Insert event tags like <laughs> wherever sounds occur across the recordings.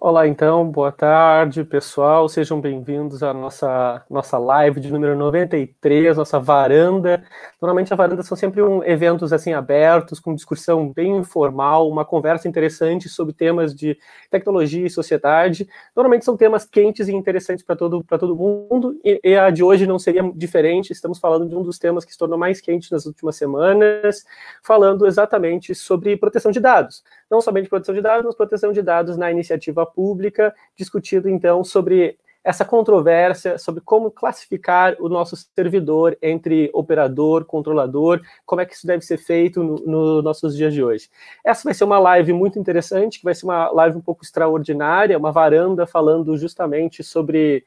Olá, então, boa tarde, pessoal. Sejam bem-vindos à nossa, nossa live de número 93, nossa varanda. Normalmente, a varanda são sempre um, eventos assim abertos, com discussão bem informal, uma conversa interessante sobre temas de tecnologia e sociedade. Normalmente são temas quentes e interessantes para todo, todo mundo, e, e a de hoje não seria diferente. Estamos falando de um dos temas que se tornou mais quente nas últimas semanas, falando exatamente sobre proteção de dados. Não somente proteção de dados, mas proteção de dados na iniciativa pública, discutindo então sobre essa controvérsia sobre como classificar o nosso servidor entre operador, controlador, como é que isso deve ser feito nos no nossos dias de hoje. Essa vai ser uma live muito interessante, que vai ser uma live um pouco extraordinária, uma varanda falando justamente sobre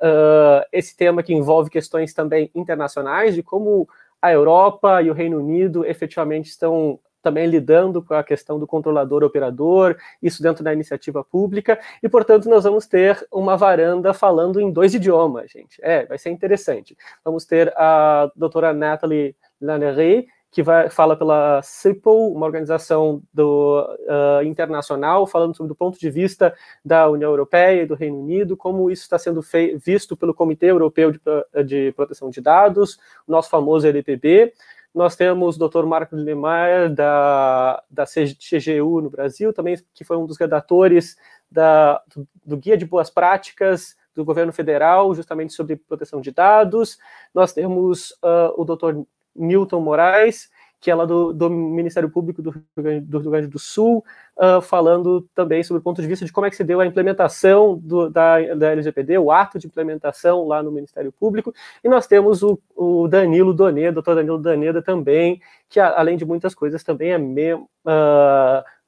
uh, esse tema que envolve questões também internacionais, de como a Europa e o Reino Unido efetivamente estão também lidando com a questão do controlador operador, isso dentro da iniciativa pública, e portanto nós vamos ter uma varanda falando em dois idiomas, gente. É, vai ser interessante. Vamos ter a doutora Nathalie Lannery, que vai, fala pela CIPOL, uma organização do, uh, internacional, falando sobre o ponto de vista da União Europeia e do Reino Unido, como isso está sendo visto pelo Comitê Europeu de, de Proteção de Dados, o nosso famoso LPB. Nós temos o Dr. Marco Niemeyer, da, da CGU no Brasil, também que foi um dos redatores da, do, do Guia de Boas Práticas do governo federal, justamente sobre proteção de dados. Nós temos uh, o Dr. Newton Moraes, que é lá do, do Ministério Público do Rio, Grande, do Rio Grande do Sul, uh, falando também sobre o ponto de vista de como é que se deu a implementação do, da, da LGPD, o ato de implementação lá no Ministério Público, e nós temos o, o Danilo Doneda, doutor Danilo Doneda também, que além de muitas coisas também é mem, uh,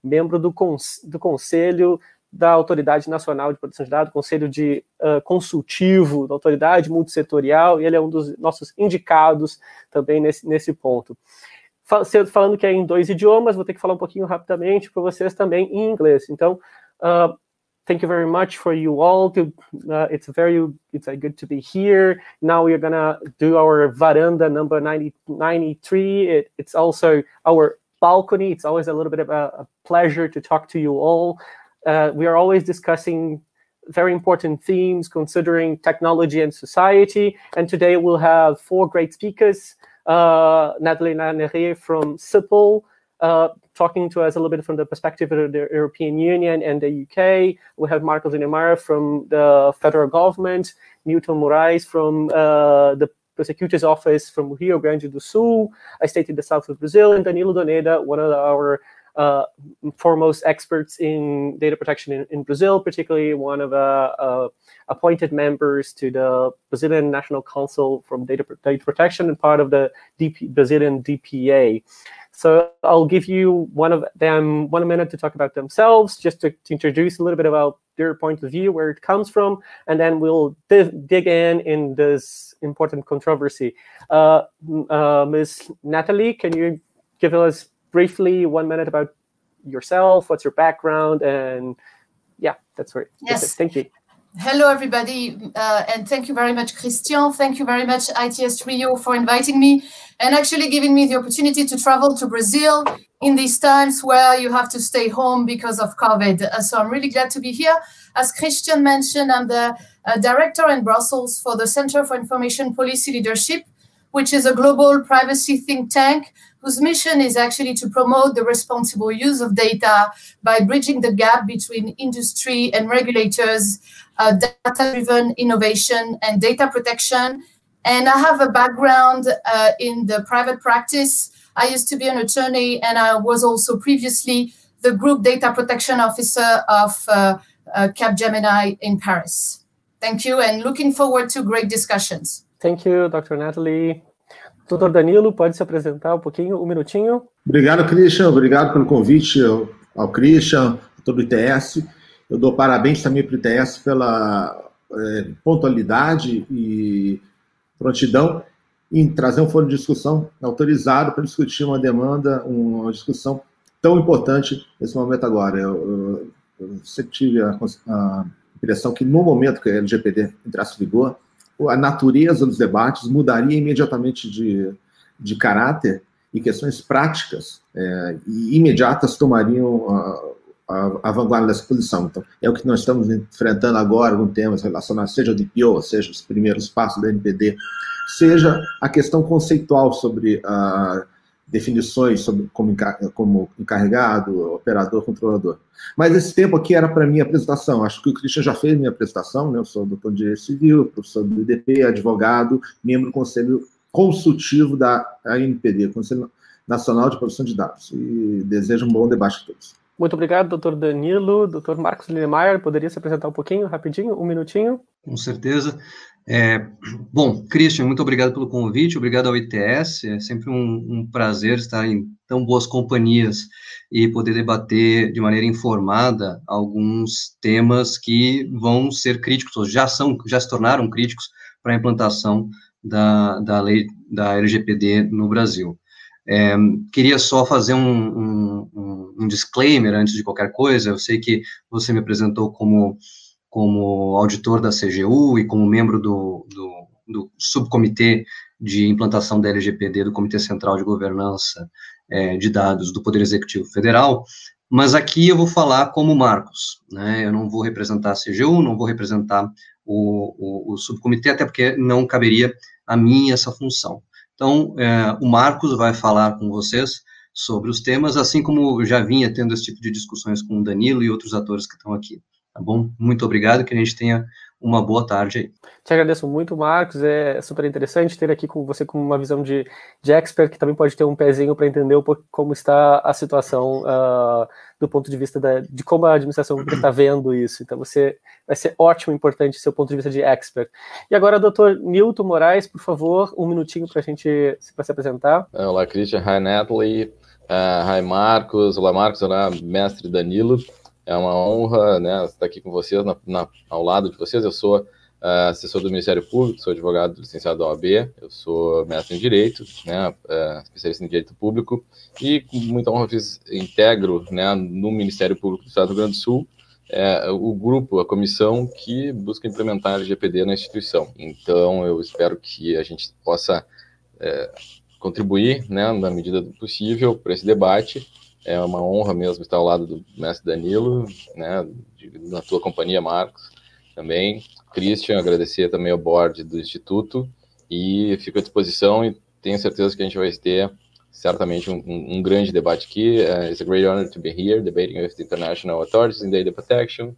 membro do, do Conselho da Autoridade Nacional de Proteção de Dados, Conselho de uh, Consultivo da Autoridade Multissetorial, e ele é um dos nossos indicados também nesse, nesse ponto falando que é em dois idiomas, vou ter que falar um pouquinho rapidamente para vocês também em inglês. Então, uh, thank you very much for you all. To, uh, it's very it's uh, good to be here. Now we're gonna do our veranda number 90, 93. It, it's also our balcony. It's always a little bit of a, a pleasure to talk to you all. Uh, we are always discussing very important themes considering technology and society. And today we'll have four great speakers uh, Natalie Nanere from CIPL, uh, talking to us a little bit from the perspective of the European Union and the UK. We have Marcos Inemara from the federal government, Newton Moraes from uh, the prosecutor's office from Rio Grande do Sul, I stayed in the south of Brazil, and Danilo Doneda, one of our uh, foremost experts in data protection in, in Brazil, particularly one of the uh, uh, appointed members to the Brazilian National Council from Data, data Protection and part of the DP, Brazilian DPA. So I'll give you one of them one minute to talk about themselves, just to, to introduce a little bit about their point of view, where it comes from, and then we'll dig, dig in in this important controversy. Uh, uh, Ms. Natalie, can you give us briefly one minute about yourself, what's your background, and yeah, that's great. Yes. That's Thank you. Hello, everybody, uh, and thank you very much, Christian. Thank you very much, ITS Rio, for inviting me and actually giving me the opportunity to travel to Brazil in these times where you have to stay home because of COVID. Uh, so I'm really glad to be here. As Christian mentioned, I'm the uh, director in Brussels for the Center for Information Policy Leadership, which is a global privacy think tank whose mission is actually to promote the responsible use of data by bridging the gap between industry and regulators, uh, data driven innovation, and data protection. And I have a background uh, in the private practice. I used to be an attorney, and I was also previously the group data protection officer of uh, uh Capgemini in Paris. Thank you, and looking forward to great discussions. Thank you, Dr. Natalie. Doutor Danilo, pode se apresentar um pouquinho, um minutinho? Obrigado, Christian. Obrigado pelo convite ao, Christian, a todo o ITS. Eu dou parabéns também para o ITS pela é, pontualidade e prontidão em trazer um fórum de discussão autorizado para discutir uma demanda, uma discussão tão importante nesse momento agora. Eu, eu, eu sempre tive a, a impressão que no momento que a LGPD entrasse em vigor, a natureza dos debates mudaria imediatamente de, de caráter e questões práticas é, e imediatas tomariam uh, a, a, vanguarda dessa posição. Então, é o que nós estamos enfrentando agora com temas relacionados, seja o DPO, seja os primeiros passos da NPD, seja a questão conceitual sobre uh, definições sobre como, como encarregado, operador, controlador. Mas esse tempo aqui era para minha apresentação. Acho que o Christian já fez minha apresentação, né? Eu sou doutor de Direito Civil, professor do IDP, advogado, membro do Conselho Consultivo da ANPD, Conselho Nacional de Proteção de Dados. E desejo um bom debate a todos. Muito obrigado, doutor Danilo. Doutor Marcos Linemeyer, poderia se apresentar um pouquinho, rapidinho, um minutinho? Com certeza. É, bom, Christian, muito obrigado pelo convite, obrigado ao ITS, é sempre um, um, prazer estar em tão boas companhias e poder debater de maneira informada alguns temas que vão ser críticos, ou já são, já se tornaram críticos para a implantação da, da lei da LGPD no Brasil. É, queria só fazer um, um, um, disclaimer antes de qualquer coisa. Eu sei que você me apresentou como, como auditor da CGU e como membro do, do, do subcomitê de implantação da LGPD, do Comitê Central de Governança é, de Dados do Poder Executivo Federal, mas aqui eu vou falar como Marcos, né? Eu não vou representar a CGU, não vou representar o, o, o subcomitê, até porque não caberia a mim essa função. Então, é, o Marcos vai falar com vocês sobre os temas, assim como eu já vinha tendo esse tipo de discussões com o Danilo e outros atores que estão aqui. Tá bom? Muito obrigado, que a gente tenha uma boa tarde aí. Te agradeço muito, Marcos. É super interessante ter aqui com você com uma visão de, de expert, que também pode ter um pezinho para entender um pouco como está a situação uh, do ponto de vista da, de como a administração está vendo isso. Então, você vai ser ótimo, importante, seu ponto de vista de expert. E agora, doutor Nilton Moraes, por favor, um minutinho para a gente pra se apresentar. Olá, Christian. Hi, Natalie. Uh, hi, Marcos. Olá, Marcos. Olá, mestre Danilo. É uma honra né, estar aqui com vocês, na, na, ao lado de vocês. Eu sou uh, assessor do Ministério Público, sou advogado licenciado da OAB, eu sou mestre em Direito, né, uh, especialista em Direito Público, e com muita honra fiz, integro né, no Ministério Público do Estado do Rio Grande do Sul é, o grupo, a comissão que busca implementar a LGPD na instituição. Então, eu espero que a gente possa é, contribuir, né, na medida do possível, para esse debate é uma honra mesmo estar ao lado do mestre Danilo, né, de, na tua companhia, Marcos, também. Christian, agradecer também ao board do Instituto e fico à disposição e tenho certeza que a gente vai ter certamente um, um, um grande debate aqui. Uh, it's a great honor to be here debating with the international authorities in data protection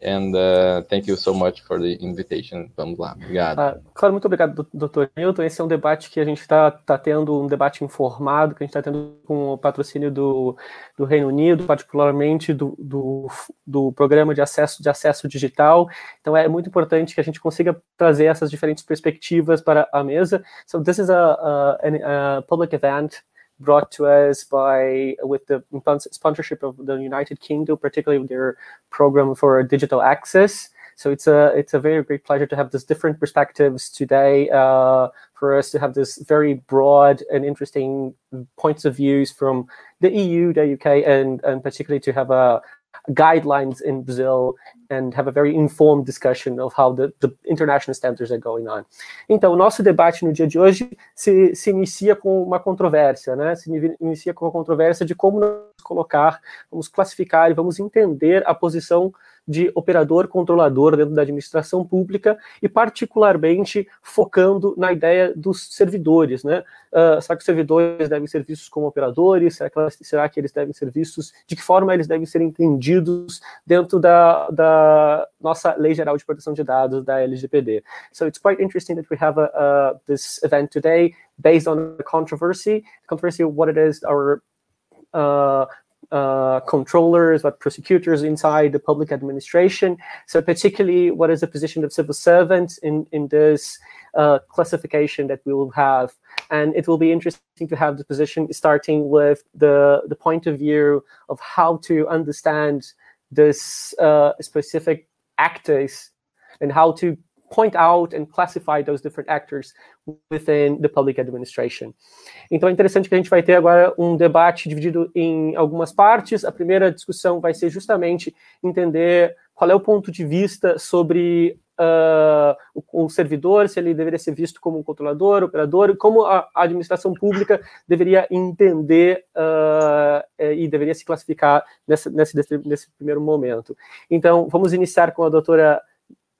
And uh, thank you so much for the invitation. Vamos lá, obrigado. Ah, claro, muito obrigado, doutor Newton. Esse é um debate que a gente está tá tendo, um debate informado, que a gente está tendo com o patrocínio do, do Reino Unido, particularmente do, do, do, programa de acesso, de acesso digital. Então é muito importante que a gente consiga trazer essas diferentes perspectivas para a mesa. So this is a, a, a public event brought to us by with the sponsorship of the United Kingdom, particularly their program for digital access. So it's a it's a very great pleasure to have these different perspectives today uh, for us to have this very broad and interesting points of views from the EU, the UK, and and particularly to have a guidelines in Brazil and have a very informed discussion of how the, the international standards are going on. Então, o nosso debate no dia de hoje se, se inicia com uma controvérsia, né? Se inicia com a controvérsia de como nos colocar, vamos classificar e vamos entender a posição de operador controlador dentro da administração pública e particularmente focando na ideia dos servidores, né? Uh, será que os servidores devem ser vistos como operadores? Será que, será que eles devem ser vistos? De que forma eles devem ser entendidos dentro da, da nossa Lei Geral de Proteção de Dados, da LGPD? So it's quite interesting that we have a, uh, this event today based on the controversy, controversy what it is our uh, uh, controllers, but prosecutors inside the public administration. So particularly what is the position of civil servants in, in this uh, classification that we will have. And it will be interesting to have the position starting with the, the point of view of how to understand this uh, specific actors and how to point out and classify those different actors within the public administration. Então é interessante que a gente vai ter agora um debate dividido em algumas partes. A primeira discussão vai ser justamente entender qual é o ponto de vista sobre uh, o, o, servidor, se ele deveria ser visto como um controlador, operador, como a, a administração pública deveria entender uh, e deveria se classificar nesse, nesse, primeiro momento. Então, vamos iniciar com a doutora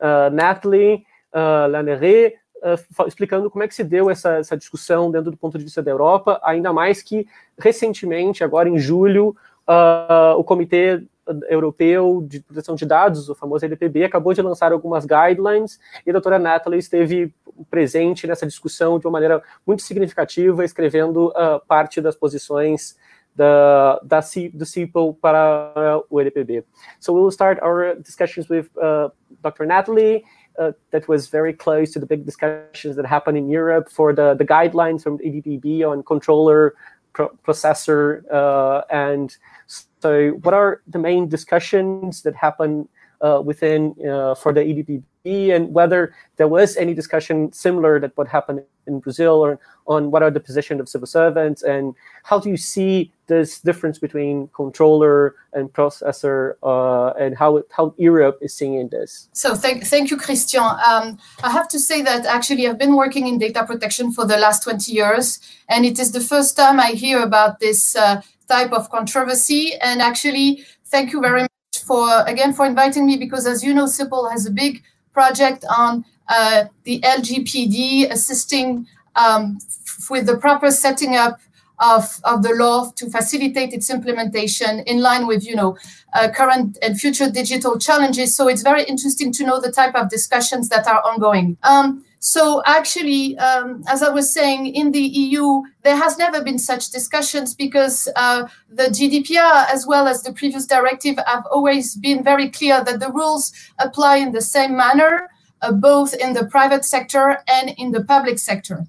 uh, Nathalie uh, Laneret, uh, explicando como é que se deu essa, essa discussão dentro do ponto de vista da Europa, ainda mais que recentemente, agora em julho, uh, o Comitê Europeu de Proteção de Dados, o famoso LPB, acabou de lançar algumas guidelines e a doutora Natalie esteve presente nessa discussão de uma maneira muito significativa, escrevendo uh, parte das posições da, da C, do CIPO para o LPB. So we will start our discussions with uh, Dr. Natalie, uh, that was very close to the big discussions that happened in Europe for the, the guidelines from EDPB on controller pro processor uh, and so what are the main discussions that happen uh, within uh, for the EDPB and whether there was any discussion similar that what happened in Brazil or on what are the position of civil servants and how do you see this difference between controller and processor uh, and how how Europe is seeing this. So thank thank you, Christian. Um, I have to say that actually I've been working in data protection for the last 20 years, and it is the first time I hear about this uh, type of controversy. And actually, thank you very much for again for inviting me because as you know, CIPL has a big project on uh, the LGPD assisting um, with the proper setting up of, of the law to facilitate its implementation in line with you know uh, current and future digital challenges. So it's very interesting to know the type of discussions that are ongoing. Um, so actually um, as i was saying in the eu there has never been such discussions because uh, the gdpr as well as the previous directive have always been very clear that the rules apply in the same manner uh, both in the private sector and in the public sector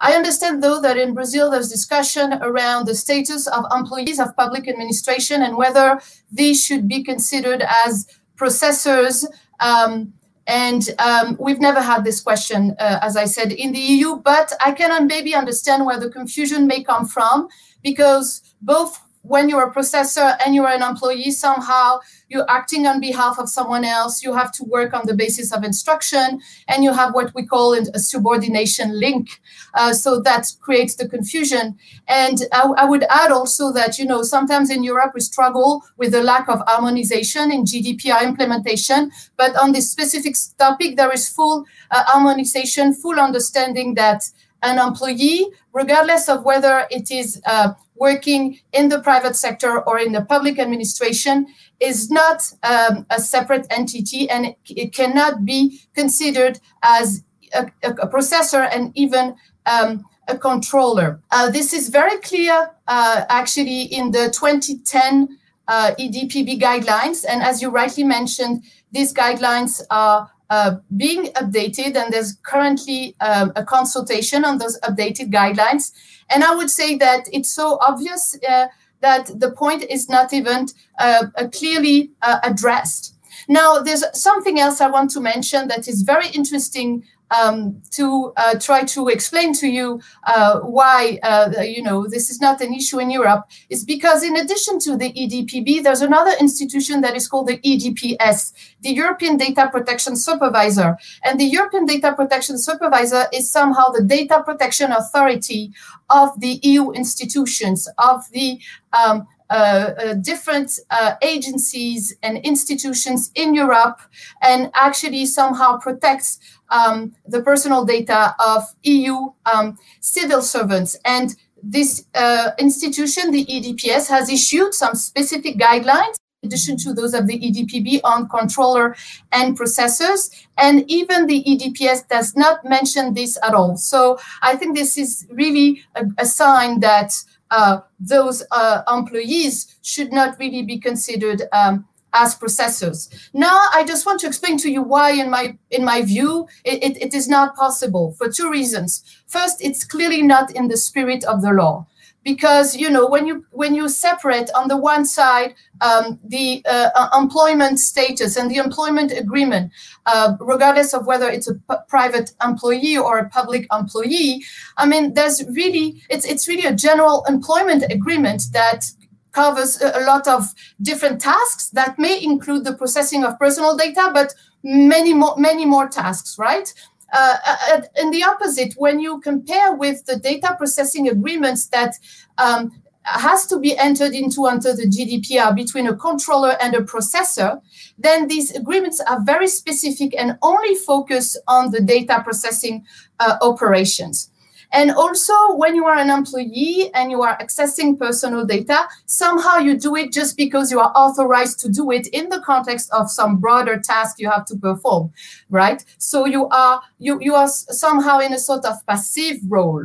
I understand, though, that in Brazil there's discussion around the status of employees of public administration and whether these should be considered as processors. Um, and um, we've never had this question, uh, as I said, in the EU, but I can maybe understand where the confusion may come from because both when you're a processor and you're an employee, somehow you're acting on behalf of someone else. You have to work on the basis of instruction, and you have what we call a subordination link. Uh, so that creates the confusion. And I, I, would add also that you know sometimes in Europe we struggle with the lack of harmonization in GDPR implementation, but on this specific topic there is full uh, harmonization, full understanding that an employee, regardless of whether it is uh, working in the private sector or in the public administration, is not um, a separate entity and it, cannot be considered as a, a processor and even um, a controller. Uh, this is very clear uh, actually in the 2010 uh, EDPB guidelines. And as you rightly mentioned, these guidelines are uh, being updated, and there's currently um, a consultation on those updated guidelines. And I would say that it's so obvious uh, that the point is not even uh, clearly uh, addressed. Now, there's something else I want to mention that is very interesting um, to uh, try to explain to you uh, why uh, you know this is not an issue in Europe is because in addition to the EDPB, there's another institution that is called the EDPS, the European Data Protection Supervisor, and the European Data Protection Supervisor is somehow the data protection authority of the EU institutions of the um, uh, uh, different uh, agencies and institutions in Europe and actually somehow protects um, the personal data of EU um, civil servants. And this uh, institution, the EDPS, has issued some specific guidelines in addition to those of the EDPB on controller and processors. And even the EDPS does not mention this at all. So I think this is really a, a sign that uh, those uh, employees should not really be considered um, as processors. Now, I just want to explain to you why, in my in my view, it, it, it is not possible for two reasons. First, it's clearly not in the spirit of the law because you know when you when you separate on the one side um, the uh, uh employment status and the employment agreement uh, regardless of whether it's a private employee or a public employee i mean there's really it's it's really a general employment agreement that covers a lot of different tasks that may include the processing of personal data, but many more, many more tasks, right? Uh, uh in the opposite, when you compare with the data processing agreements that um, has to be entered into under the GDPR between a controller and a processor, then these agreements are very specific and only focus on the data processing uh, operations. And also, when you are an employee and you are accessing personal data, somehow you do it just because you are authorized to do it in the context of some broader task you have to perform, right? So you are you you are somehow in a sort of passive role.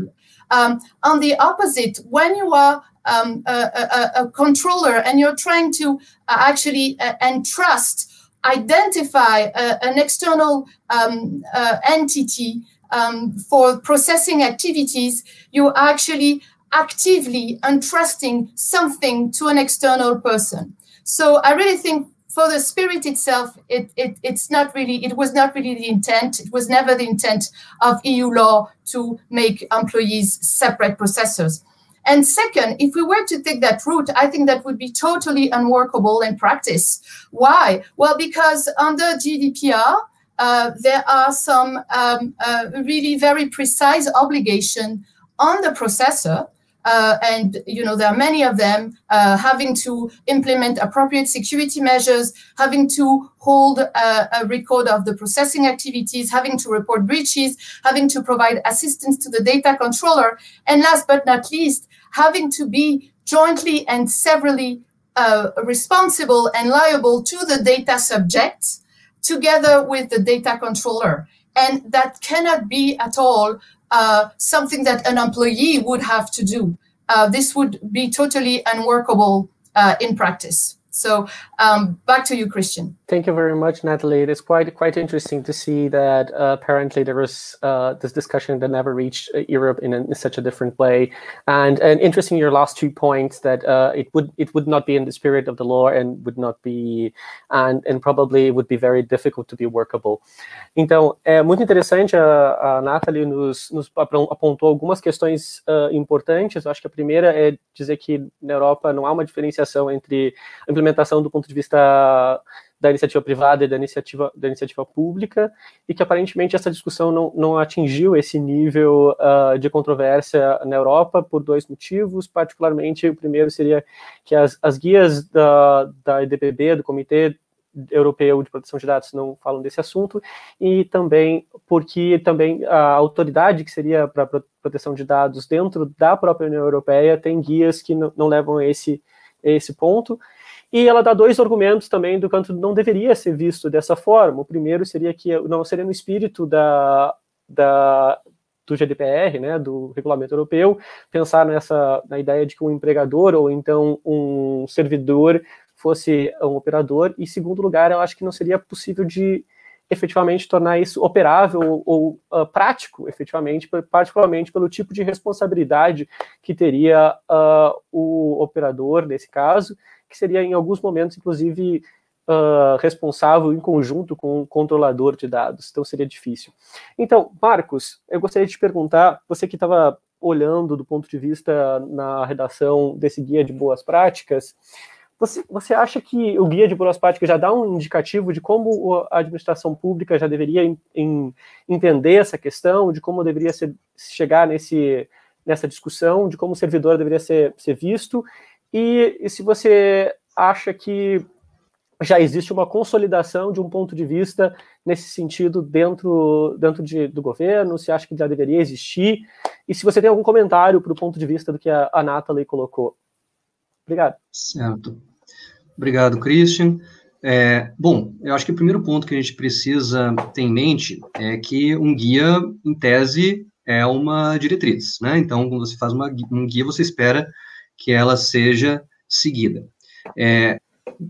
Um, on the opposite, when you are um, a, a, a, controller and you're trying to uh, actually uh, entrust, identify uh, an external um, uh, entity um, for processing activities, you're actually actively entrusting something to an external person. So I really think for the spirit itself, it, it, it's not really, it was not really the intent. It was never the intent of EU law to make employees separate processors. And second, if we were to take that route, I think that would be totally unworkable in practice. Why? Well, because under GDPR, uh, there are some um, uh, really very precise obligation on the processor uh, and you know there are many of them uh, having to implement appropriate security measures having to hold a, a, record of the processing activities having to report breaches having to provide assistance to the data controller and last but not least having to be jointly and severally uh, responsible and liable to the data subject together with the data controller and that cannot be at all uh, something that an employee would have to do. Uh, this would be totally unworkable uh, in practice. So um, back to you, Christian. Thank you very much, Natalie. It is quite quite interesting to see that uh, apparently there was uh, this discussion that never reached uh, Europe in, a, in, such a different way, and and interesting your last two points that uh, it would it would not be in the spirit of the law and would not be and and probably would be very difficult to be workable. Então é muito interessante a, a Natalie nos, nos apontou algumas questões uh, importantes. Eu acho que a primeira é dizer que na Europa não há uma diferenciação entre implementação do ponto de vista da iniciativa privada e da iniciativa, da iniciativa pública, e que aparentemente essa discussão não, não atingiu esse nível uh, de controvérsia na Europa por dois motivos, particularmente o primeiro seria que as, as guias da, da EDPB, do Comitê Europeu de Proteção de Dados, não falam desse assunto, e também porque também a autoridade que seria para proteção de dados dentro da própria União Europeia tem guias que não, não levam esse, a esse ponto, e ela dá dois argumentos também do quanto não deveria ser visto dessa forma. O primeiro seria que não seria no espírito da, da, do GDPR, né, do regulamento europeu, pensar nessa na ideia de que um empregador ou então um servidor fosse um operador. E segundo lugar, eu acho que não seria possível de efetivamente tornar isso operável ou, uh, prático, efetivamente, particularmente pelo tipo de responsabilidade que teria uh, o operador nesse caso que seria em alguns momentos, inclusive, uh, responsável em conjunto com o controlador de dados. Então seria difícil. Então, Marcos, eu gostaria de te perguntar, você que estava olhando do ponto de vista na redação desse guia de boas práticas, você, você acha que o guia de boas práticas já dá um indicativo de como a administração pública já deveria em, em, entender essa questão, de como deveria ser, chegar nesse, nessa discussão, de como o servidor deveria ser, ser visto, e, e se você acha que já existe uma consolidação de um ponto de vista nesse sentido dentro, dentro de, do governo, se acha que já deveria existir, e se você tem algum comentário para o ponto de vista do que a, a Nathalie colocou. Obrigado. Certo. Obrigado, Christian. É, bom, eu acho que o primeiro ponto que a gente precisa ter em mente é que um guia, em tese, é uma diretriz, né? Então, quando você faz uma, um guia, você espera que ela seja seguida. É,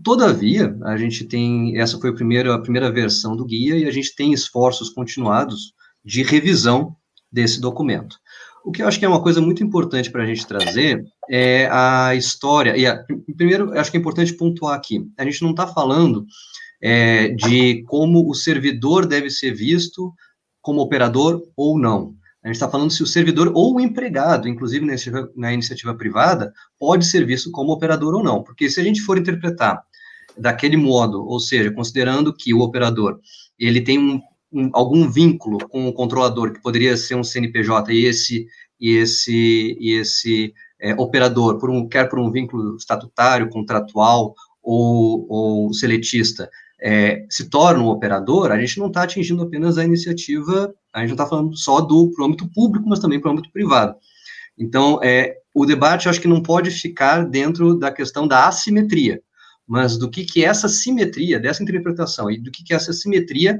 todavia, a gente tem, essa foi a primeira, a primeira versão do guia, e a gente tem esforços continuados de revisão desse documento. O que eu acho que é uma coisa muito importante para a gente trazer é a história, e a, primeiro, acho que é importante pontuar aqui, a gente não está falando é, de como o servidor deve ser visto como operador ou não. A gente está falando se o servidor ou o empregado, inclusive na iniciativa, na iniciativa privada, pode ser visto como operador ou não. Porque se a gente for interpretar daquele modo, ou seja, considerando que o operador ele tem um, um, algum vínculo com o controlador que poderia ser um CNPJ e esse e esse e esse é, operador por um quer por um vínculo estatutário, contratual ou, ou seletista é, se torna um operador, a gente não está atingindo apenas a iniciativa, a gente não está falando só do âmbito público, mas também para o âmbito privado. Então, é, o debate, acho que não pode ficar dentro da questão da assimetria, mas do que, que essa simetria, dessa interpretação, e do que, que essa simetria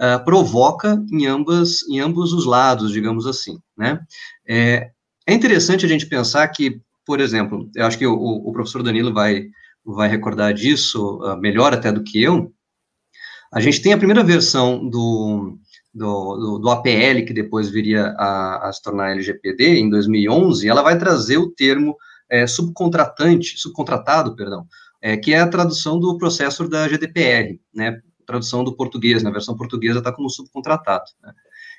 uh, provoca em, ambas, em ambos os lados, digamos assim, né? É, é interessante a gente pensar que, por exemplo, eu acho que o, o professor Danilo vai, vai recordar disso uh, melhor até do que eu, a gente tem a primeira versão do, do, do, do APL, que depois viria a, a, se tornar LGPD, em 2011, ela vai trazer o termo é, subcontratante, subcontratado, perdão, é, que é a tradução do processo da GDPR, né, tradução do português, na versão portuguesa está como subcontratado. Né.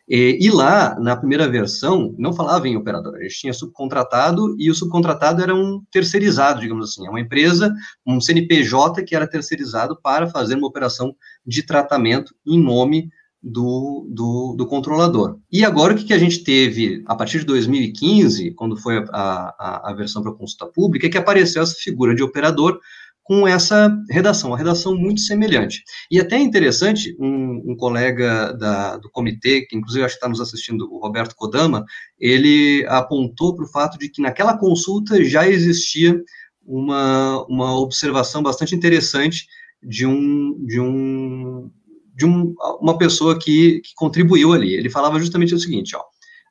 E, e, lá, na primeira versão, não falava em operador, a gente tinha subcontratado e o subcontratado era um terceirizado, digamos assim, é uma empresa, um CNPJ que era terceirizado para fazer uma operação de tratamento em nome do, do, do controlador. E agora o que, que a gente teve? A partir de 2015, quando foi a, a, a versão para consulta pública, é que apareceu essa figura de operador com essa redação, uma redação muito semelhante. E até é interessante, um, um colega da, do comitê, que inclusive acho que está nos assistindo, o Roberto Kodama, ele apontou para o fato de que naquela consulta já existia uma, uma observação bastante interessante de um, de um, de um, uma pessoa que, que contribuiu ali. Ele falava justamente o seguinte, ó,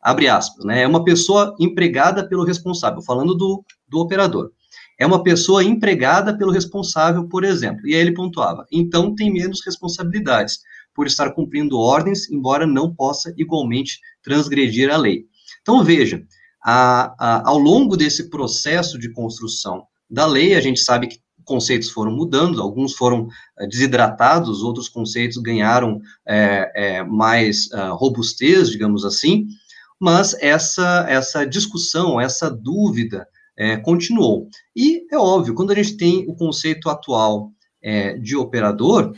abre aspas, né, é uma pessoa empregada pelo responsável, falando do, do operador é uma pessoa empregada pelo responsável, por exemplo. E aí ele pontuava: então tem menos responsabilidades por estar cumprindo ordens, embora não possa igualmente transgredir a lei. Então veja, a, a, ao longo desse processo de construção da lei, a gente sabe que conceitos foram mudando, alguns foram uh, desidratados, outros conceitos ganharam é, é, mais uh, robustez, digamos assim, mas essa, essa discussão, essa dúvida é, continuou. E é óbvio, quando a gente tem o conceito atual é, de operador,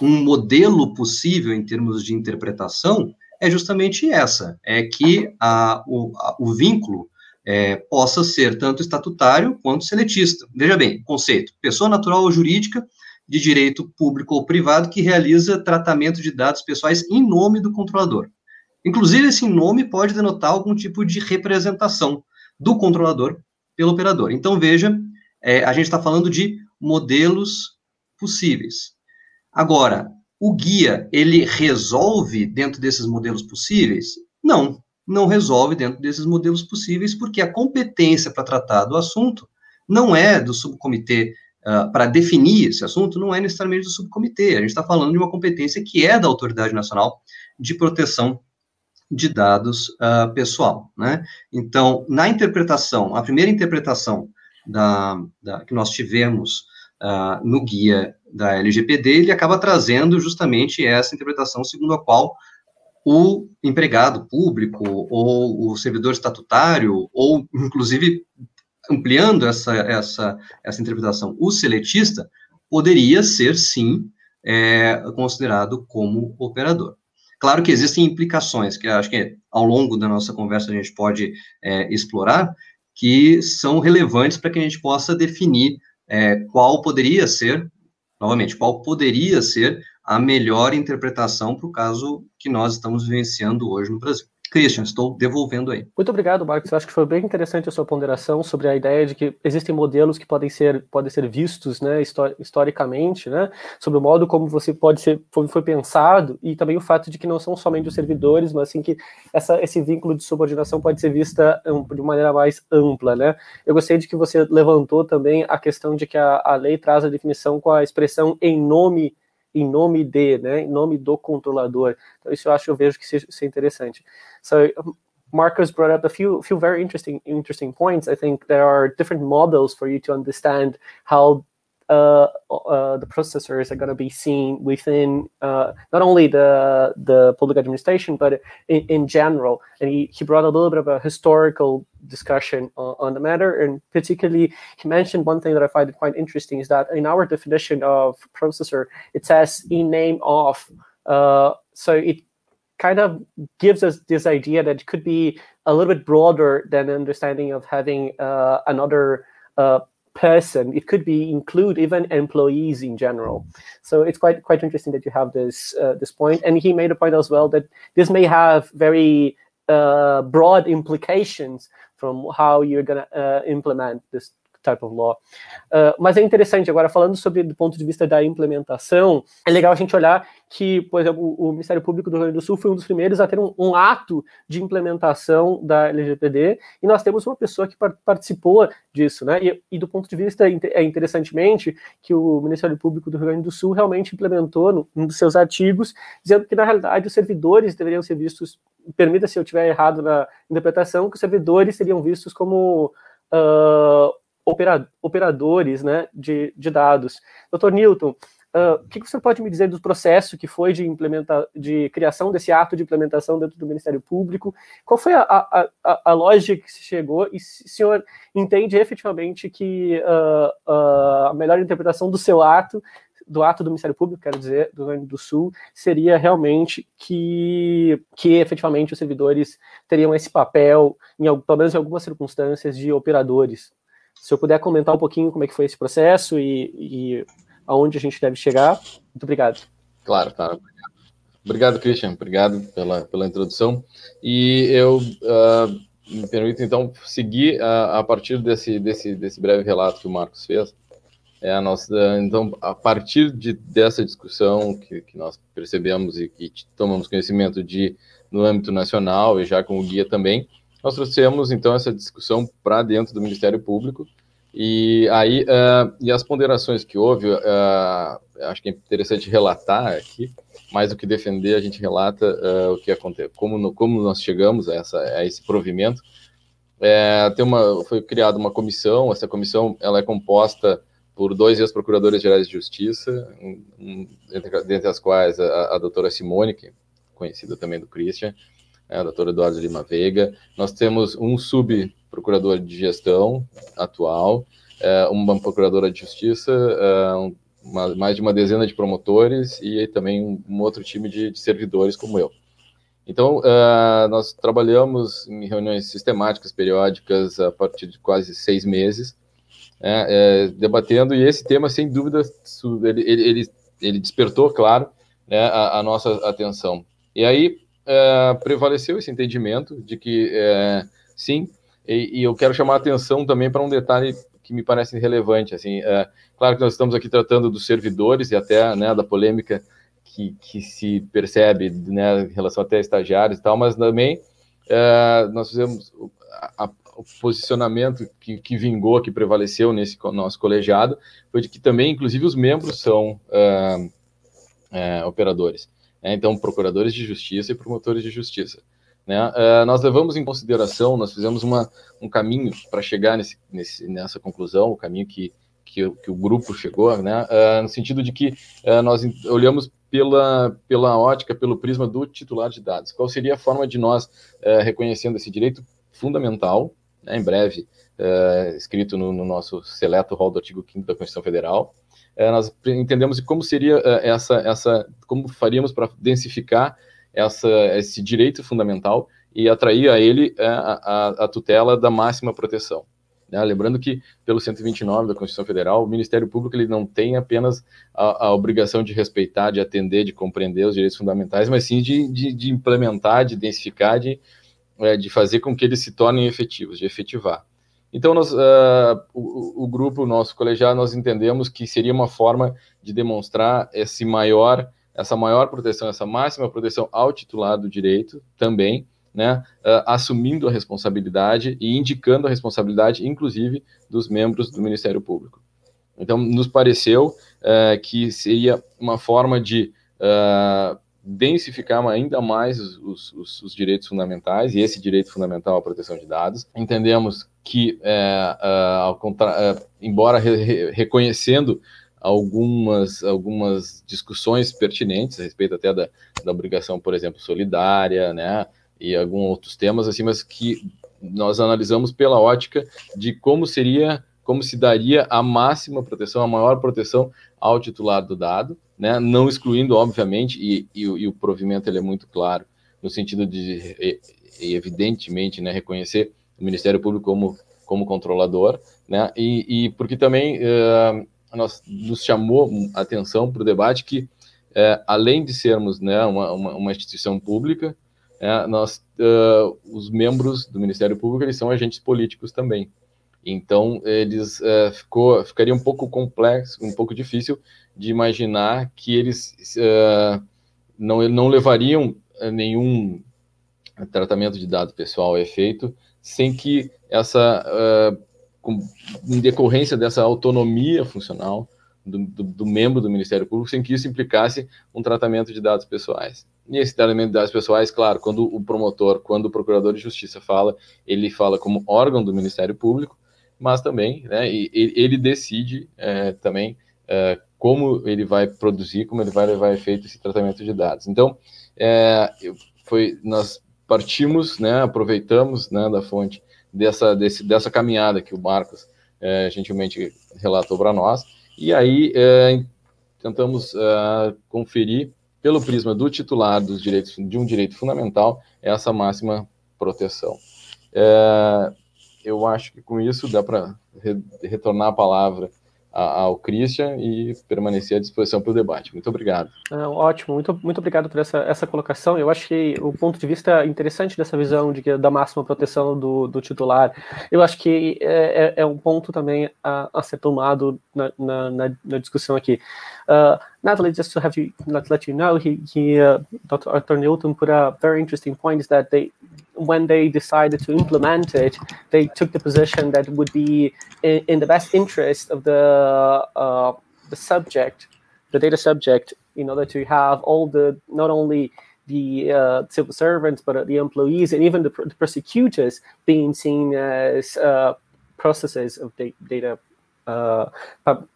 um modelo possível em termos de interpretação é justamente essa, é que a, o, a, o vínculo é, possa ser tanto estatutário quanto seletista. Veja bem, conceito, pessoa natural ou jurídica de direito público ou privado que realiza tratamento de dados pessoais em nome do controlador. Inclusive, esse nome pode denotar algum tipo de representação do controlador pelo operador. Então, veja, é, a gente está falando de modelos possíveis. Agora, o guia, ele resolve dentro desses modelos possíveis? Não, não resolve dentro desses modelos possíveis, porque a competência para tratar do assunto não é do subcomitê, uh, para definir esse assunto, não é necessariamente do subcomitê. A gente está falando de uma competência que é da Autoridade Nacional de Proteção de dados uh, pessoal, né? Então, na interpretação, a primeira interpretação da, da que nós tivemos uh, no guia da LGPD, ele acaba trazendo justamente essa interpretação segundo a qual o empregado público ou o servidor estatutário ou inclusive ampliando essa essa essa interpretação, o seletista poderia ser sim é, considerado como operador. Claro que existem implicações, que acho que ao longo da nossa conversa a gente pode é, explorar, que são relevantes para que a gente possa definir é, qual poderia ser, novamente, qual poderia ser a melhor interpretação para o caso que nós estamos vivenciando hoje no Brasil. Christian, estou devolvendo aí. Muito obrigado, Marcos. Eu acho que foi bem interessante a sua ponderação sobre a ideia de que existem modelos que podem ser, podem ser vistos né, historicamente, né, sobre o modo como você pode ser, foi, foi pensado, e também o fato de que não são somente os servidores, mas assim que essa, esse vínculo de subordinação pode ser vista de maneira mais ampla. Né? Eu gostei de que você levantou também a questão de que a, a lei traz a definição com a expressão em nome em nome de, né, em nome do controlador. Então isso eu acho, eu vejo que isso é interessante. So Marcos brought up a few few very interesting interesting points. I think there are different models for you to understand how uh, uh, the processors are going to be seen within uh, not only the the public administration but in, in general. And he, he brought a little bit of a historical discussion on, on the matter, and particularly he mentioned one thing that I find quite interesting is that in our definition of processor, it says in name of. Uh, so it kind of gives us this idea that it could be a little bit broader than understanding of having uh, another uh, person. It could be include even employees in general. So it's quite quite interesting that you have this uh, this point. And he made a point as well that this may have very uh, broad implications from how you're to uh, implement this type of law. Uh, mas é interessante, agora falando sobre do ponto de vista da implementação, é legal a gente olhar que, por exemplo, o Ministério Público do Rio Grande do Sul foi um dos primeiros a ter um, um ato de implementação da LGPD, e nós temos uma pessoa que participou disso, né? E, e, do ponto de vista, é interessantemente, que o Ministério Público do Rio Grande do Sul realmente implementou no, um dos seus artigos, dizendo que, na realidade, os servidores deveriam ser vistos, permita se eu estiver errado na interpretação, que os servidores seriam vistos como uh, operadores né, de, de dados. Doutor Newton, Uh, o que você pode me dizer do processo que foi de implementar, de criação desse ato de implementação dentro do Ministério Público? Qual foi a, a, a, a lógica que se chegou? E se o senhor entende efetivamente que uh, uh, a melhor interpretação do seu ato, do ato do Ministério Público, quero dizer, do Rio Grande do Sul, seria realmente que, que efetivamente os servidores teriam esse papel, em, pelo menos em algumas circunstâncias, de operadores? Se eu puder comentar um pouquinho como é que foi esse processo e, e aonde a gente deve chegar. Muito obrigado. Claro, claro. Obrigado, Christian. Obrigado pela, pela introdução. E eu uh, me permito, então, seguir a, a partir desse, desse, desse breve relato que o Marcos fez. É a nossa, então, a partir de, dessa discussão que, que nós percebemos e que tomamos conhecimento de no âmbito nacional e já com o guia também, nós trouxemos, então, essa discussão para dentro do Ministério Público. E aí, uh, e as ponderações que houve, uh, acho que é interessante relatar aqui, mais do que defender, a gente relata uh, o que aconteceu, como, no, como nós chegamos a, essa, a esse provimento. É, tem uma, foi criada uma comissão, essa comissão ela é composta por dois ex-procuradores gerais de justiça, um, um, entre, dentre as quais a, a doutora Simone, que é conhecida também do Christian, é, a doutora Eduardo Lima Veiga. Nós temos um sub procurador de gestão atual, é, uma procuradora de justiça, é, uma, mais de uma dezena de promotores e também um, um outro time de, de, servidores como eu. Então, uh, nós trabalhamos em reuniões sistemáticas, periódicas, a partir de quase seis meses, é, é, debatendo, e esse tema, sem dúvida, ele, ele, ele despertou, claro, né, a, a, nossa atenção. E aí é, prevaleceu esse entendimento de que, sim, e, e eu quero chamar a atenção também para um detalhe que me parece relevante. Assim, é, claro que nós estamos aqui tratando dos servidores e até né, da polêmica que, que se percebe né, em relação até a estagiários e tal, mas também é, nós fizemos a, a, o posicionamento que, que vingou, que prevaleceu nesse nosso colegiado, foi de que também, inclusive, os membros são é, é operadores. Né, então, procuradores de justiça e promotores de justiça. Né? Uh, nós levamos em consideração, nós fizemos uma, um caminho para chegar nesse, nesse, nessa conclusão, o caminho que, que, que o grupo chegou, né? Uh, no sentido de que uh, nós olhamos pela, pela ótica, pelo prisma do titular de dados. Qual seria a forma de nós, reconhecendo esse direito fundamental, né, em breve, escrito no, no, nosso seleto rol do artigo 5 da Constituição Federal, nós entendemos como seria essa, essa, como faríamos para densificar essa, esse direito fundamental e atrair a ele é, a, a, a tutela da máxima proteção. Né? Lembrando que, pelo 129 da Constituição Federal, o Ministério Público ele não tem apenas a, a, obrigação de respeitar, de atender, de compreender os direitos fundamentais, mas sim de, de, de implementar, de densificar, de, é, de fazer com que eles se tornem efetivos, de efetivar. Então, nós, uh, o, o, grupo, nosso colegiado, nós entendemos que seria uma forma de demonstrar esse maior essa maior proteção, essa máxima proteção ao titular do direito também, né, uh, assumindo a responsabilidade e indicando a responsabilidade, inclusive, dos membros do Ministério Público. Então, nos pareceu uh, que seria uma forma de densificar ainda mais os, os, os, direitos fundamentais, e esse direito fundamental à proteção de dados. Entendemos que, é, é, contra, embora re, re, reconhecendo algumas, algumas discussões pertinentes a respeito até da, da obrigação, por exemplo, solidária, né, e alguns outros temas, assim, mas que nós analisamos pela ótica de como seria, como se daria a máxima proteção, a maior proteção ao titular do dado, né, não excluindo, obviamente, e, e, e o provimento ele é muito claro, no sentido de, evidentemente, né, reconhecer o Ministério Público como, como controlador, né, e, e porque também uh, nós, nos chamou a atenção para o debate que, é, além de sermos né, uma, uma, uma instituição pública, é, nós, uh, os membros do Ministério Público eles são agentes políticos também. Então, eles uh, ficou, ficaria um pouco complexo, um pouco difícil de imaginar que eles uh, não, não levariam nenhum tratamento de dado pessoal a efeito sem que essa com, em decorrência dessa autonomia funcional do, do, do, membro do Ministério Público, sem que isso implicasse um tratamento de dados pessoais. E esse tratamento de dados pessoais, claro, quando o promotor, quando o procurador de justiça fala, ele fala como órgão do Ministério Público, mas também, né, ele, decide é, também é, como ele vai produzir, como ele vai levar a efeito esse tratamento de dados. Então, é, foi, nós partimos, né, aproveitamos né, da fonte dessa, desse, dessa caminhada que o Marcos é, gentilmente relatou para nós. E aí é, tentamos é, conferir, pelo prisma do titular dos direitos, de um direito fundamental, essa máxima proteção. É, eu acho que com isso dá para re retornar a palavra ao Christian e permanecer à disposição para o debate. Muito obrigado. Ah, ótimo, muito, muito obrigado por essa, essa colocação. Eu acho que o ponto de vista interessante dessa visão de que, da máxima proteção do, do titular, eu acho que é, é, é um ponto também a, a ser tomado na, na, na discussão aqui. Uh, Natalie, just to have you let, let you know, he, he uh, Dr. Arthur Newton put a very interesting point is that they when they decided to implement it, they took the position that would be in, in the best interest of the uh, the subject, the data subject, in order to have all the not only the uh, civil servants but the employees and even the, the prosecutors being seen as uh, processes of da- data. Uh,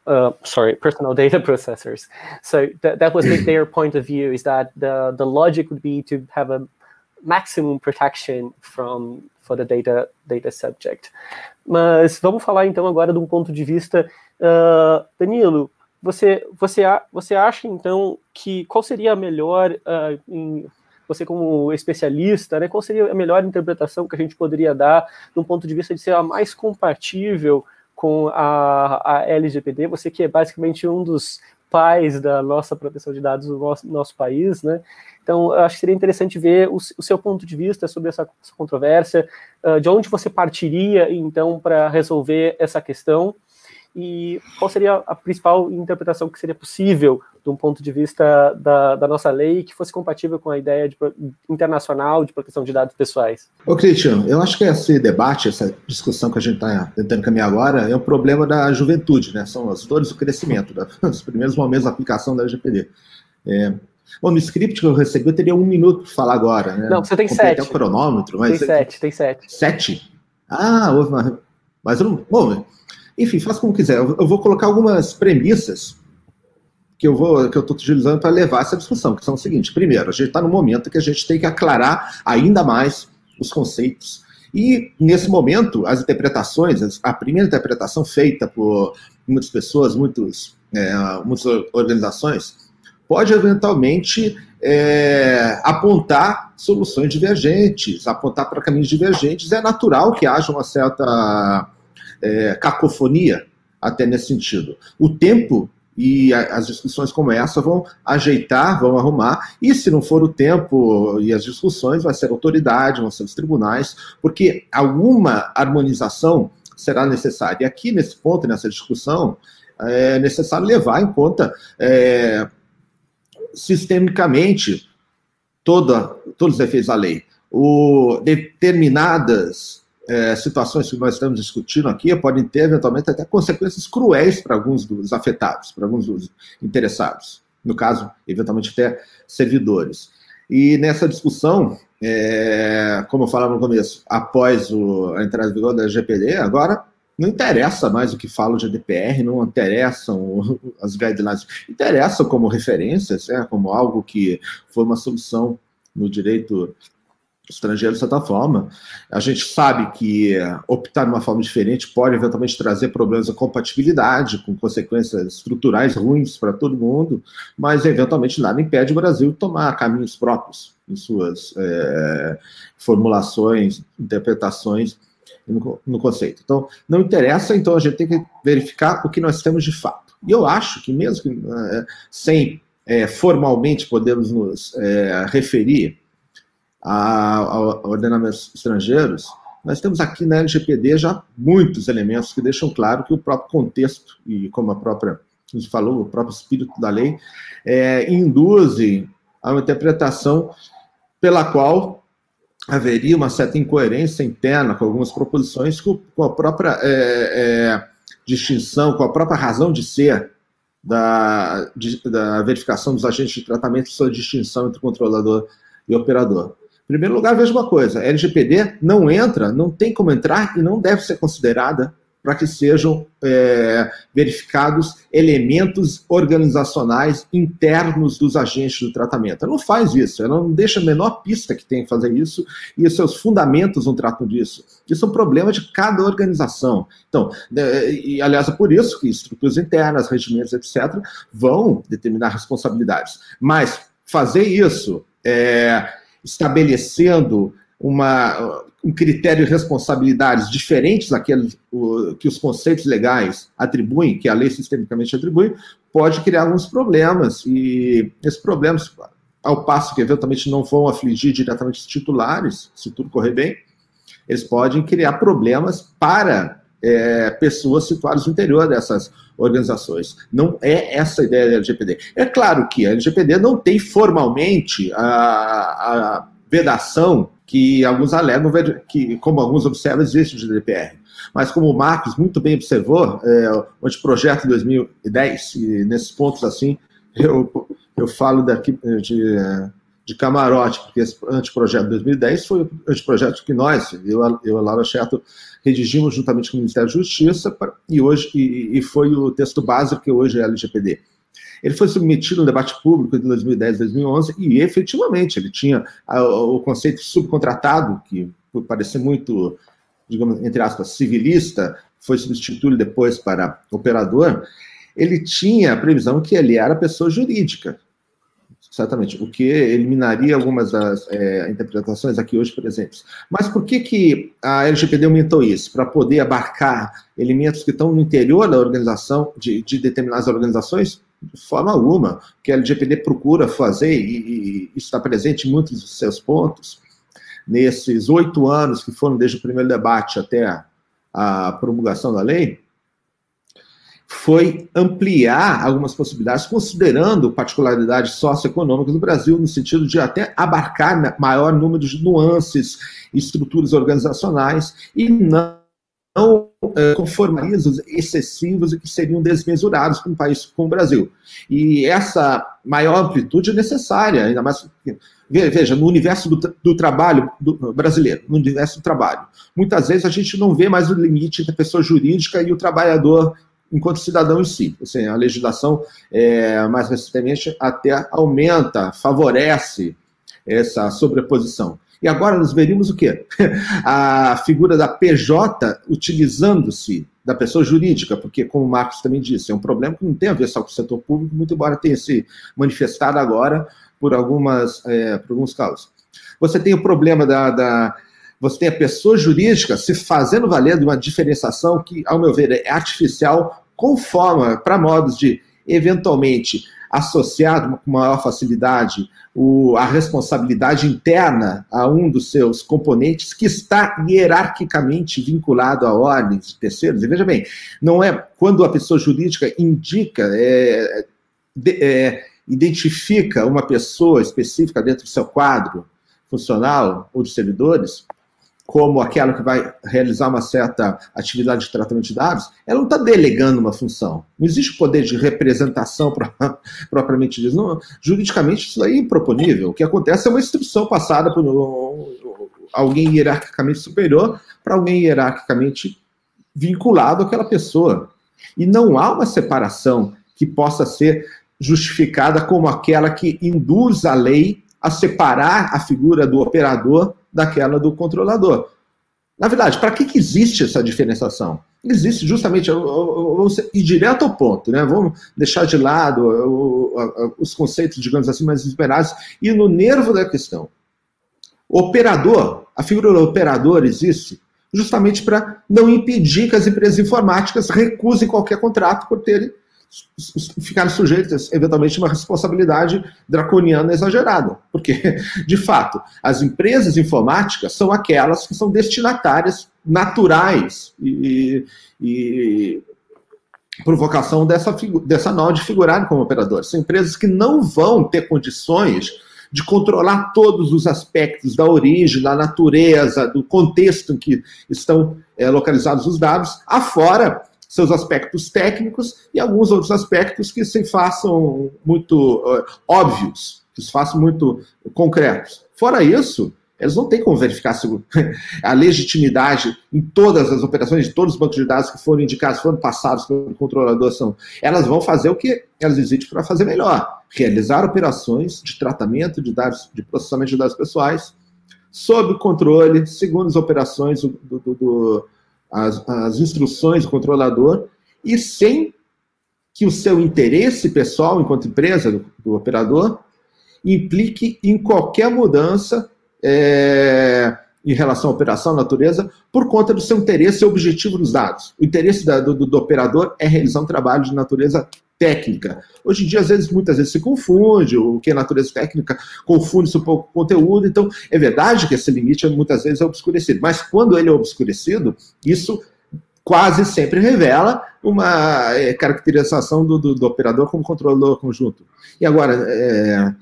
uh, sorry, personal <laughs> data processors. So th- that was their point of view. Is that the the logic would be to have a maximum protection from for the data data subject. Mas vamos falar então agora de um ponto de vista, uh, Danilo. Você você você acha então que qual seria a melhor uh, em, você como especialista, né, qual seria a melhor interpretação que a gente poderia dar de um ponto de vista de ser a mais compatível com a, a LGPD, você que é basicamente um dos pais da nossa proteção de dados no nosso, nosso país, né? Então, acho que seria interessante ver o, o seu ponto de vista sobre essa, essa controvérsia, uh, de onde você partiria, então, para resolver essa questão, e qual seria a principal interpretação que seria possível, de um ponto de vista da, da nossa lei, que fosse compatível com a ideia de, internacional de proteção de dados pessoais? Ô, Christian, eu acho que esse debate, essa discussão que a gente está tentando caminhar agora, é o problema da juventude, né? São as dores do crescimento, da, <laughs> dos primeiros momentos da aplicação da LGPD. É, Bom, no script que eu recebi, eu teria um minuto para falar agora. Né? Não, você tem Comprei sete. Até o cronômetro. Mas tem sete, tem sete. Sete? Ah, houve uma... Mas eu não... Bom, enfim, faça como quiser. Eu vou colocar algumas premissas que eu vou que eu estou utilizando para levar essa discussão, que são o seguinte: primeiro, a gente está no momento que a gente tem que aclarar ainda mais os conceitos. E nesse momento, as interpretações, a primeira interpretação feita por muitas pessoas, muitos, é, muitas organizações, pode eventualmente é, apontar soluções divergentes, apontar para caminhos divergentes. É natural que haja uma certa é, cacofonia até nesse sentido. O tempo e as discussões como essa vão ajeitar, vão arrumar, e se não for o tempo e as discussões, vai ser a autoridade, vão ser os tribunais, porque alguma harmonização será necessária. E aqui, nesse ponto, nessa discussão, é necessário levar em conta é, sistemicamente toda, todos os efeitos da lei. O, determinadas é, situações que nós estamos discutindo aqui podem ter, eventualmente, até consequências cruéis para alguns dos afetados, para alguns dos interessados. no caso, eventualmente até servidores. E nessa discussão, é, como eu falava no começo, após o, a entrada em vigor da GPD, agora não interessa mais o que fala o GDPR, não interessam as guidelines, interessam como referências, é, como algo que foi uma solução no direito estrangeiro de certa forma. A gente sabe que optar de uma forma diferente pode eventualmente trazer problemas de compatibilidade, com consequências estruturais ruins para todo mundo, mas eventualmente nada impede o Brasil de tomar caminhos próprios em suas é, formulações, interpretações no, no, conceito. Então, não interessa, então a gente tem que verificar o que nós temos de fato. E eu acho que mesmo que, é, sem é, formalmente podermos nos é, referir a, a ordenamentos estrangeiros, nós temos aqui na LGPD já muitos elementos que deixam claro que o próprio contexto, e como a própria, gente falou, o próprio espírito da lei, é, induzem a uma interpretação pela qual haveria uma certa incoerência interna com algumas proposições, com, com a própria é, é, distinção, com a própria razão de ser da, de, da verificação dos agentes de tratamento sua distinção entre controlador e operador. Primeiro lugar, veja uma coisa: LGPD não entra, não tem como entrar e não deve ser considerada para que sejam é, verificados elementos organizacionais internos dos agentes do tratamento. Ela não faz isso, ela não deixa a menor pista que tem que fazer isso, e os seus fundamentos não tratam disso. Isso é um problema de cada organização. Então, é, e aliás, é por isso que estruturas internas, regimentos, etc., vão determinar responsabilidades. Mas fazer isso é, estabelecendo uma, um critério de responsabilidades diferentes daqueles que os conceitos legais atribuem, que a lei sistemicamente atribui, pode criar alguns problemas. E esses problemas, ao passo que eventualmente não vão afligir diretamente os titulares, se tudo correr bem, eles podem criar problemas para é, pessoas situadas no interior dessas organizações. Não é essa a ideia da LGPD. É claro que a LGPD não tem formalmente a, a vedação que alguns alegam, que, como alguns observam, existe o GDPR. Mas como o Marcos muito bem observou, é, o anteprojeto de 2010, e nesses pontos assim, eu, eu falo daqui de, de camarote, porque esse anteprojeto de 2010 foi o anteprojeto que nós, eu, eu e a Laura Cheto, redigimos juntamente com o Ministério da Justiça, e, hoje, e, e foi o texto básico que hoje é LGPD. Ele foi submetido ao debate público em 2010, 2011 e efetivamente ele tinha o conceito subcontratado, que parecia muito, digamos, entre aspas, civilista, foi substituído depois para operador. Ele tinha a previsão que ele era pessoa jurídica, Certamente, o que eliminaria algumas das é, interpretações aqui hoje presentes. Mas por que, que a LGPD aumentou isso? Para poder abarcar elementos que estão no interior da organização, de, de determinadas organizações? De forma alguma. O que a LGPD procura fazer, e, e está presente em muitos dos seus pontos, nesses oito anos que foram desde o primeiro debate até a promulgação da lei, foi ampliar algumas possibilidades, considerando particularidades socioeconômicas do Brasil, no sentido de até abarcar maior número de nuances, estruturas organizacionais, e não não é, conformismos excessivos e que seriam desmesurados para um país como o Brasil. E essa maior amplitude é necessária, ainda mais. Veja, no universo do, do trabalho do, brasileiro, no universo do trabalho, muitas vezes a gente não vê mais o limite entre a pessoa jurídica e o trabalhador enquanto cidadão em si. Assim, a legislação, é, mais recentemente, até aumenta, favorece essa sobreposição. E agora nós veríamos o quê? <laughs> A figura da PJ utilizando-se da pessoa jurídica, porque, como o Marcos também disse, é um problema que não tem a ver só com o setor público, muito embora tenha se manifestado agora por, algumas, é, por alguns casos. Você tem o problema da, da você tem a pessoa jurídica se fazendo valer de uma diferenciação que, ao meu ver, é artificial, com forma, para modos de, eventualmente, associar com maior facilidade o, a responsabilidade interna a um dos seus componentes que está hierarquicamente vinculado a ordens de terceiros. E veja bem, não é quando a pessoa jurídica indica, é, é, identifica uma pessoa específica dentro do seu quadro funcional ou de servidores, como aquela que vai realizar uma certa atividade de tratamento de dados, ela não está delegando uma função. Não existe poder de representação <laughs> propriamente dito. Juridicamente, isso aí é improponível. O que acontece é uma instrução passada por alguém hierarquicamente superior para alguém hierarquicamente vinculado àquela pessoa. E não há uma separação que possa ser justificada como aquela que induz a lei a separar a figura do operador daquela do controlador. Na verdade, para que, que existe essa diferenciação? Existe justamente, vamos ir direto ao ponto, né? vamos deixar de lado os conceitos, digamos assim, mais esperados, e no nervo da questão. O operador, a figura do operador existe justamente para não impedir que as empresas informáticas recusem qualquer contrato por terem ficarem sujeitas, eventualmente, a uma responsabilidade draconiana exagerada. Porque, de fato, as empresas informáticas são aquelas que são destinatárias naturais e, e provocação dessa, dessa nó de figurarem como operadores. São empresas que não vão ter condições de controlar todos os aspectos da origem, da natureza, do contexto em que estão é, localizados os dados, afora seus aspectos técnicos e alguns outros aspectos que se façam muito uh, óbvios, que se façam muito concretos. Fora isso, eles não têm como verificar <laughs> a legitimidade em todas as operações, de todos os bancos de dados que foram indicados, foram passados pelo controlador. São, elas vão fazer o que elas existem para fazer melhor: realizar operações de tratamento de dados, de processamento de dados pessoais, sob controle, segundo as operações do, do, do as, as instruções do controlador e sem que o seu interesse pessoal, enquanto empresa do, do operador, implique em qualquer mudança é, em relação à operação, natureza, por conta do seu interesse e objetivo nos dados. O interesse da, do, do, operador é realizar um trabalho de natureza técnica. Hoje em dia, às vezes, muitas vezes se confunde, o que é natureza técnica confunde-se um pouco com conteúdo, então é verdade que esse limite muitas vezes é obscurecido, mas quando ele é obscurecido, isso quase sempre revela uma é, caracterização do, do, do, operador como controlador conjunto. E agora, é,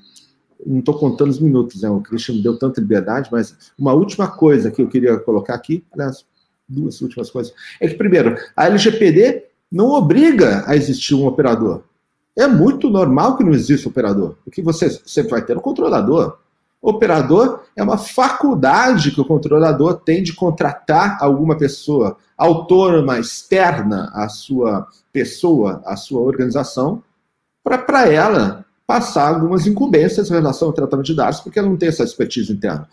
não estou contando os minutos, né? o Christian me deu tanta liberdade, mas uma última coisa que eu queria colocar aqui, aliás, duas últimas coisas, é que, primeiro, a LGPD não obriga a existir um operador. É muito normal que não exista operador, porque você sempre vai ter um controlador. O operador é uma faculdade que o controlador tem de contratar alguma pessoa autônoma, externa à sua pessoa, à sua organização, para ela passar algumas incumbências em relação ao tratamento de dados, porque ela não tem essa expertise interna.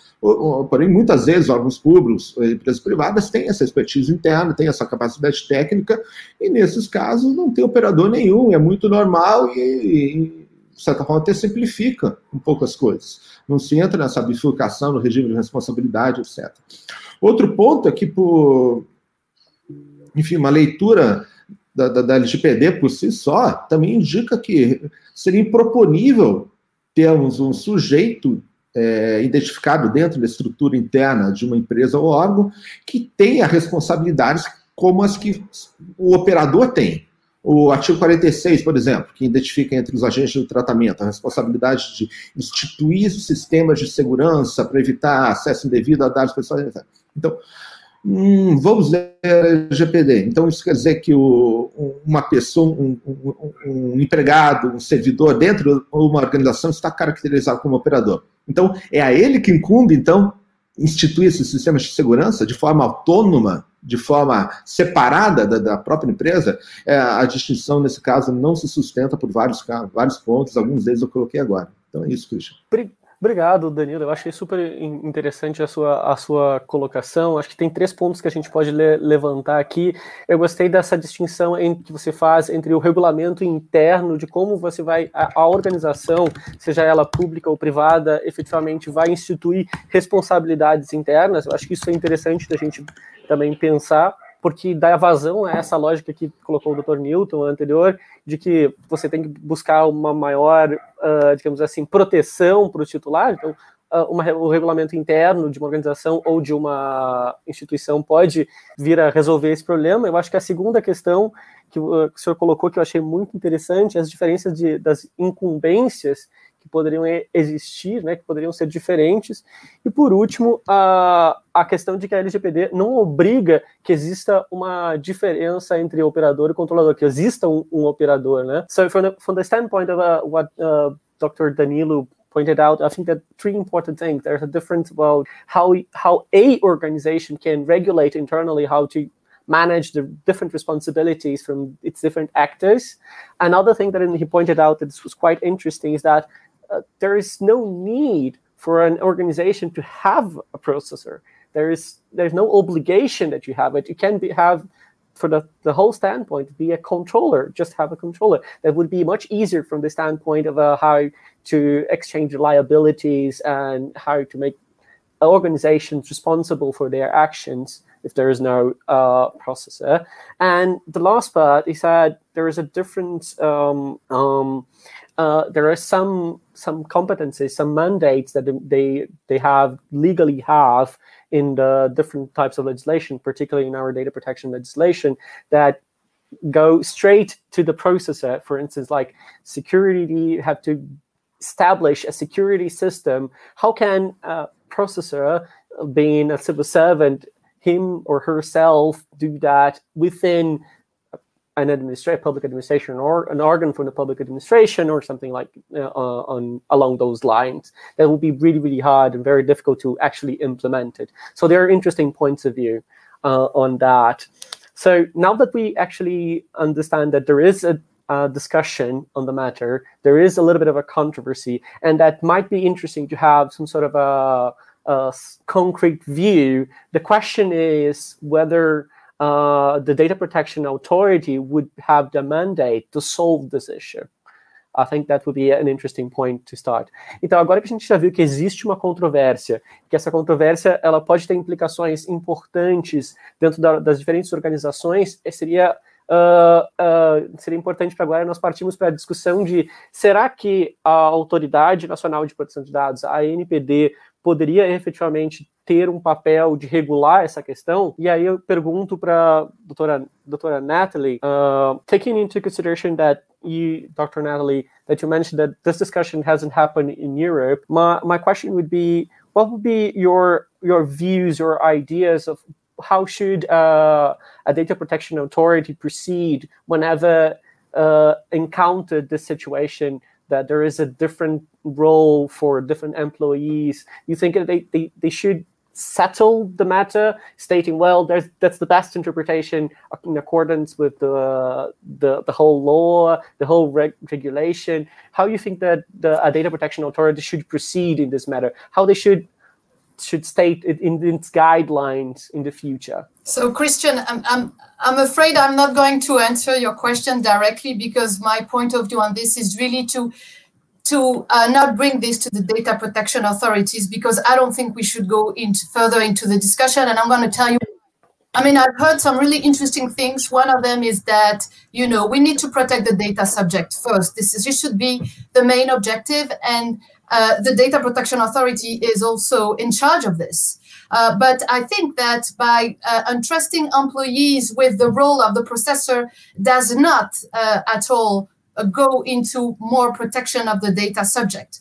Porém, muitas vezes, órgãos públicos, empresas privadas têm essa expertise interna, têm essa capacidade técnica, e nesses casos não tem operador nenhum, é muito normal e, de certa forma, até simplifica um pouco as coisas. Não se entra nessa bifurcação no regime de responsabilidade, etc. Outro ponto é que, por, enfim, uma leitura da, da, da LGPD por si só também indica que seria improponível termos um sujeito é, identificado dentro da estrutura interna de uma empresa ou órgão que tenha responsabilidades como as que o operador tem. O artigo 46, por exemplo, que identifica entre os agentes do tratamento a responsabilidade de instituir sistemas de segurança para evitar acesso indevido a dados pessoais. Então, Hum, vamos ler GPD. Então, isso quer dizer que o, uma pessoa, um, um, um, empregado, um servidor dentro de uma organização está caracterizado como operador. Então, é a ele que incumbe, então, instituir esses sistemas de segurança de forma autônoma, de forma separada da, da própria empresa. É, a distinção, nesse caso, não se sustenta por vários, vários pontos, alguns deles eu coloquei agora. Então é isso, Christian. Obrigado, Danilo. Eu achei super interessante a sua, a sua colocação. Acho que tem três pontos que a gente pode le levantar aqui. Eu gostei dessa distinção em, que você faz entre o regulamento interno, de como você vai, a, a organização, seja ela pública ou privada, efetivamente vai instituir responsabilidades internas. Eu acho que isso é interessante da gente também pensar porque dá vazão a essa lógica que colocou o Dr. Newton anterior, de que você tem que buscar uma maior, uh, digamos assim, proteção para o titular. Então, uh, uma, o regulamento interno de uma organização ou de uma instituição pode vir a resolver esse problema. Eu acho que a segunda questão que, uh, que o senhor colocou, que eu achei muito interessante, as diferenças de, das incumbências que poderiam existir, né, que poderiam ser diferentes. E por último, a, a questão de que a LGPD não obriga que exista uma diferença entre operador e controlador, que exista um, um operador, né? So from the, from the standpoint of uh, what uh, Dr. Danilo pointed out, I think that three important things. There's a difference about how how a organization can regulate internally how to manage the different responsibilities from its different actors. Another thing that he pointed out that was quite interesting is that there is no need for an organization to have a processor. There is there's no obligation that you have it. You can be, have for the, the whole standpoint be a controller just have a controller that would be much easier from the standpoint of uh, how to exchange liabilities and how to make organizations responsible for their actions if there is no uh, processor. And the last part is that there is a different. Um, um, uh, there are some some competencies, some mandates that they they have legally have in the different types of legislation, particularly in our data protection legislation, that go straight to the processor. For instance, like security you have to establish a security system. How can a processor, being a civil servant, him or herself do that within an administration, public administration, or an organ from the public administration, or something like uh, on along those lines. That will be really, really hard and very difficult to actually implement it. So there are interesting points of view uh, on that. So now that we actually understand that there is a uh, discussion on the matter, there is a little bit of a controversy, and that might be interesting to have some sort of a a concrete view. The question is whether uh, the Data Protection Authority would have the mandate to solve this issue. I think that would be an interesting point to start. Então, agora que a gente já viu que existe uma controvérsia, que essa controvérsia ela pode ter implicações importantes dentro da, das diferentes organizações, seria Uh, uh, seria importante para agora nós partimos para a discussão de será que a Autoridade Nacional de Proteção de Dados, a ANPD, poderia efetivamente ter um papel de regular essa questão? E aí eu pergunto para doutora, doutora Natalie, uh, taking into consideration that you, Dr. Natalie, that you mentioned that this discussion hasn't happened in Europe, my, my question would be, what would be your your views or ideas of how should uh, a data protection authority proceed whenever uh, encountered this situation that there is a different role for different employees. You think they, they, they should settle the matter, stating, well, there's, that's the best interpretation in accordance with the the, the whole law, the whole reg- regulation. How you think that the data protection authority should proceed in this matter? How they should should state it in its guidelines in the future? So, Christian, I'm, I'm, I'm afraid I'm not going to answer your question directly because my point of view on this is really to to uh, not bring this to the data protection authorities because I don't think we should go into further into the discussion. And I'm going to tell you I mean, I've heard some really interesting things. One of them is that, you know, we need to protect the data subject first. This, is, this should be the main objective. And uh, the Data Protection Authority is also in charge of this. Uh, but I think that by uh, entrusting employees with the role of the processor does not uh, at all go into more protection of the data subject.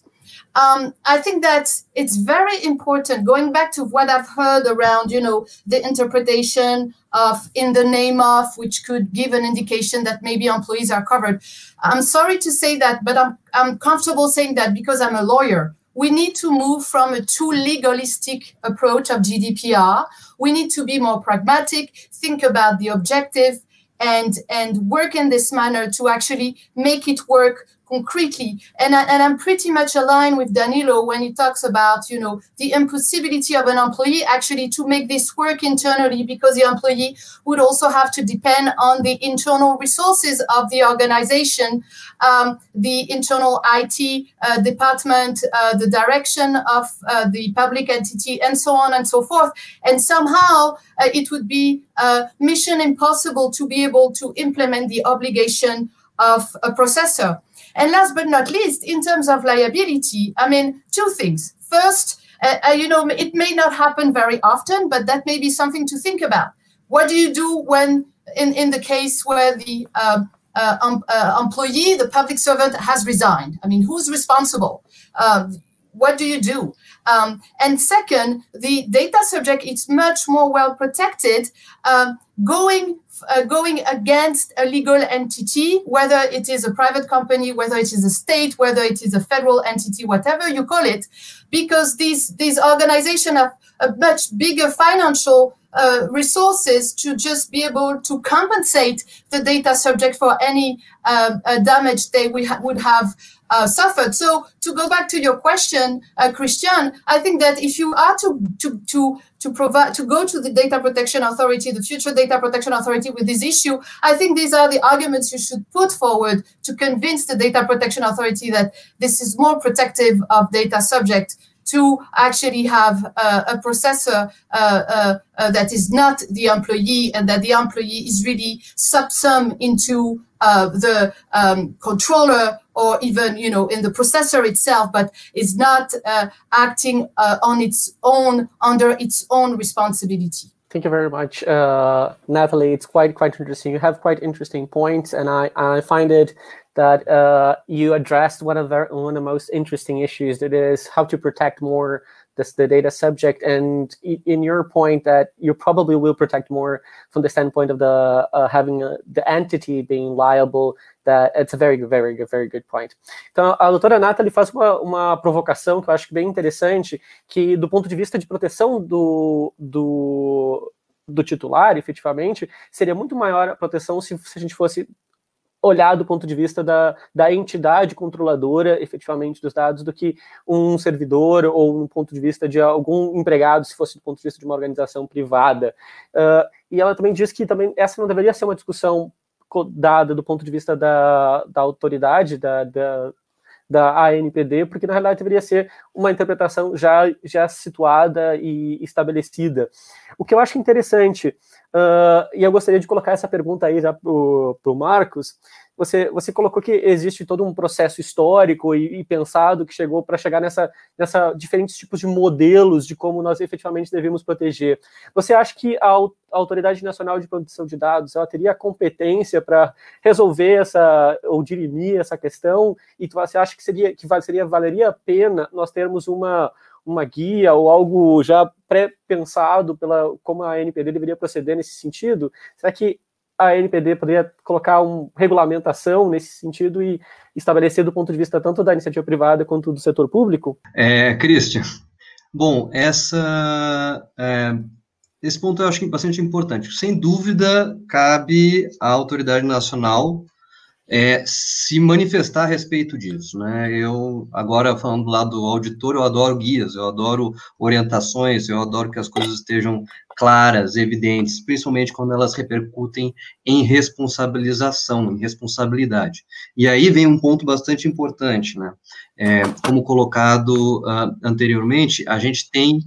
Um, I think that it's very important. Going back to what I've heard around, you know, the interpretation of in the name of, which could give an indication that maybe employees are covered. I'm sorry to say that, but I'm I'm comfortable saying that because I'm a lawyer. We need to move from a too legalistic approach of GDPR. We need to be more pragmatic, think about the objective, and and work in this manner to actually make it work concretely. And, I, and I'm pretty much aligned with Danilo when he talks about, you know, the impossibility of an employee actually to make this work internally because the employee would also have to depend on the internal resources of the organization, um, the internal IT uh, department, uh, the direction of uh, the public entity, and so on and so forth. And somehow uh, it would be uh, mission impossible to be able to implement the obligation of a processor. And last but not least, in terms of liability, I mean, two things. First, uh, uh, you know, it may not happen very often, but that may be something to think about. What do you do when, in, in the case where the um, uh, um, uh, employee, the public servant has resigned. I mean, who's responsible? Um, what do you do? Um, and second, the data subject is much more well protected, um, going uh, going against a legal entity, whether it is a private company, whether it is a state, whether it is a federal entity, whatever you call it, because these these organizations have a much bigger financial uh, resources to just be able to compensate the data subject for any uh, uh, damage they ha- would have uh, suffered. So to go back to your question, uh, Christian, I think that if you are to to to to provide to go to the data protection authority, the future data protection authority with this issue, I think these are the arguments you should put forward to convince the data protection authority that this is more protective of data subject to actually have uh, a processor uh, uh, uh, that is not the employee and that the employee is really subsumed into uh, the um, controller or even you know in the processor itself but is not uh, acting on its own under its own responsibility Thank you very much, uh, Natalie. It's quite quite interesting. You have quite interesting points, and I I find it that uh, you addressed one of the one of the most interesting issues that is how to protect more this, the data subject. And in your point that you probably will protect more from the standpoint of the uh, having a, the entity being liable that it's a very very very good point. Então a doutora Nathalie faz uma, uma provocação que eu acho bem interessante que do ponto de vista de proteção do, do do titular, efetivamente, seria muito maior a proteção se, se a gente fosse olhar do ponto de vista da, da entidade controladora, efetivamente, dos dados, do que um servidor ou um ponto de vista de algum empregado, se fosse do ponto de vista de uma organização privada. Uh, e ela também diz que também essa não deveria ser uma discussão dada do ponto de vista da, da autoridade, da, da, da ANPD, porque na realidade deveria ser uma interpretação já, já situada e estabelecida. O que eu acho interessante, uh, e eu gostaria de colocar essa pergunta aí já para o Marcos, você, você colocou que existe todo um processo histórico e, e pensado que chegou para chegar nessa, nessa diferentes tipos de modelos de como nós efetivamente devemos proteger. Você acha que a, Autoridade Nacional de Proteção de Dados ela teria a competência para resolver essa ou dirimir essa questão? E você acha que seria que seria valeria a pena nós termos uma uma guia ou algo já pré-pensado pela como a NPD deveria proceder nesse sentido? Será que a NPD poderia colocar uma regulamentação nesse sentido e estabelecer do ponto de vista tanto da iniciativa privada quanto do setor público? É, Christian, bom, essa, é, esse ponto eu acho bastante importante. Sem dúvida, cabe à autoridade nacional é, se manifestar a respeito disso. Né? Eu, agora falando do lado do auditor, eu adoro guias, eu adoro orientações, eu adoro que as coisas estejam claras, evidentes, principalmente quando elas repercutem em responsabilização, em responsabilidade. E aí vem um ponto bastante importante, né? É, como colocado uh, anteriormente, a gente tem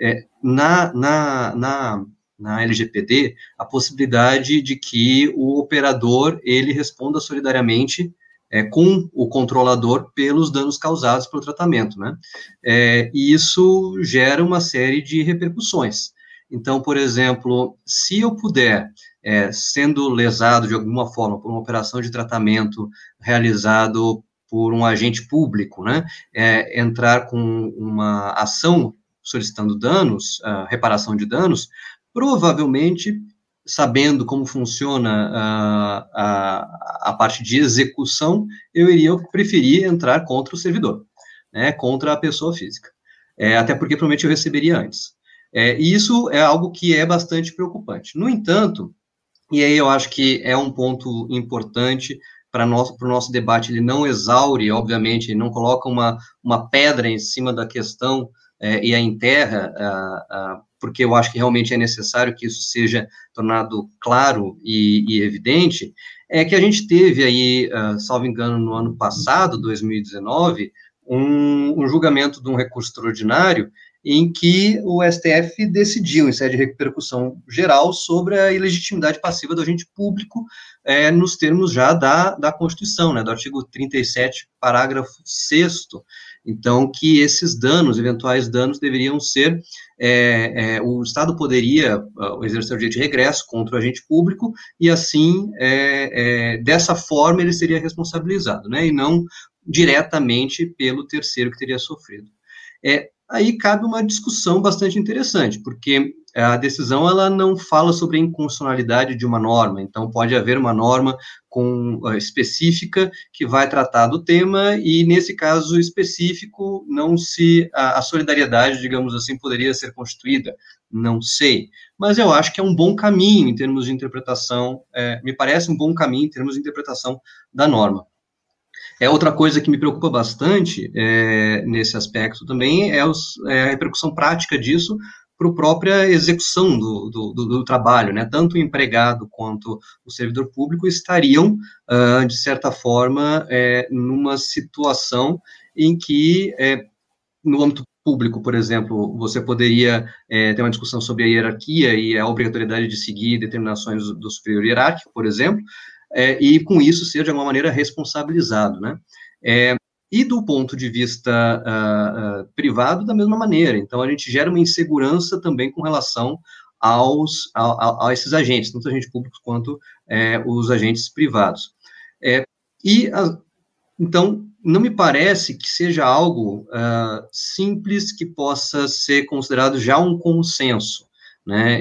é, na, na, na, na LGPD a possibilidade de que o operador ele responda solidariamente é, com o controlador pelos danos causados pelo tratamento, né? É, e isso gera uma série de repercussões. Então, por exemplo, se eu puder, é, sendo lesado de alguma forma por uma operação de tratamento realizado por um agente público, né, é, entrar com uma ação solicitando danos, uh, reparação de danos, provavelmente, sabendo como funciona uh, a, a parte de execução, eu iria preferir entrar contra o servidor, né, contra a pessoa física. É, até porque provavelmente eu receberia antes. É, e isso é algo que é bastante preocupante. No entanto, e aí eu acho que é um ponto importante para o nosso debate, ele não exaure, obviamente, não coloca uma, uma pedra em cima da questão é, e a enterra, a, a, porque eu acho que realmente é necessário que isso seja tornado claro e, e evidente, é que a gente teve aí, uh, salvo engano, no ano passado, 2019, um, um julgamento de um recurso extraordinário em que o STF decidiu, em sede de repercussão geral, sobre a ilegitimidade passiva do agente público, é, nos termos já da, da Constituição, né, do artigo 37, parágrafo 6 Então, que esses danos, eventuais danos, deveriam ser, é, é, o Estado poderia uh, exercer o direito de regresso contra o agente público e, assim, é, é, dessa forma, ele seria responsabilizado, né, e não diretamente pelo terceiro que teria sofrido. É, aí cabe uma discussão bastante interessante, porque a decisão ela não fala sobre a inconstitucionalidade de uma norma, então pode haver uma norma com, uh, específica que vai tratar do tema e nesse caso específico não se a, a, solidariedade, digamos assim, poderia ser constituída, não sei, mas eu acho que é um bom caminho em termos de interpretação, é, me parece um bom caminho em termos de interpretação da norma. É outra coisa que me preocupa bastante é, nesse aspecto também é, os, é, a repercussão prática disso para a própria execução do, do, do, trabalho, né? Tanto o empregado quanto o servidor público estariam, uh, de certa forma, é, numa situação em que, é, no âmbito público, por exemplo, você poderia é, ter uma discussão sobre a hierarquia e a obrigatoriedade de seguir determinações do superior hierárquico, por exemplo, é, e com isso ser de alguma maneira responsabilizado, né? É, e do ponto de vista uh, uh, privado, da mesma maneira. Então, a gente gera uma insegurança também com relação aos, a, a, a esses agentes, tanto agentes públicos quanto é, os agentes privados. É, e, a, então, não me parece que seja algo uh, simples que possa ser considerado já um consenso. Né?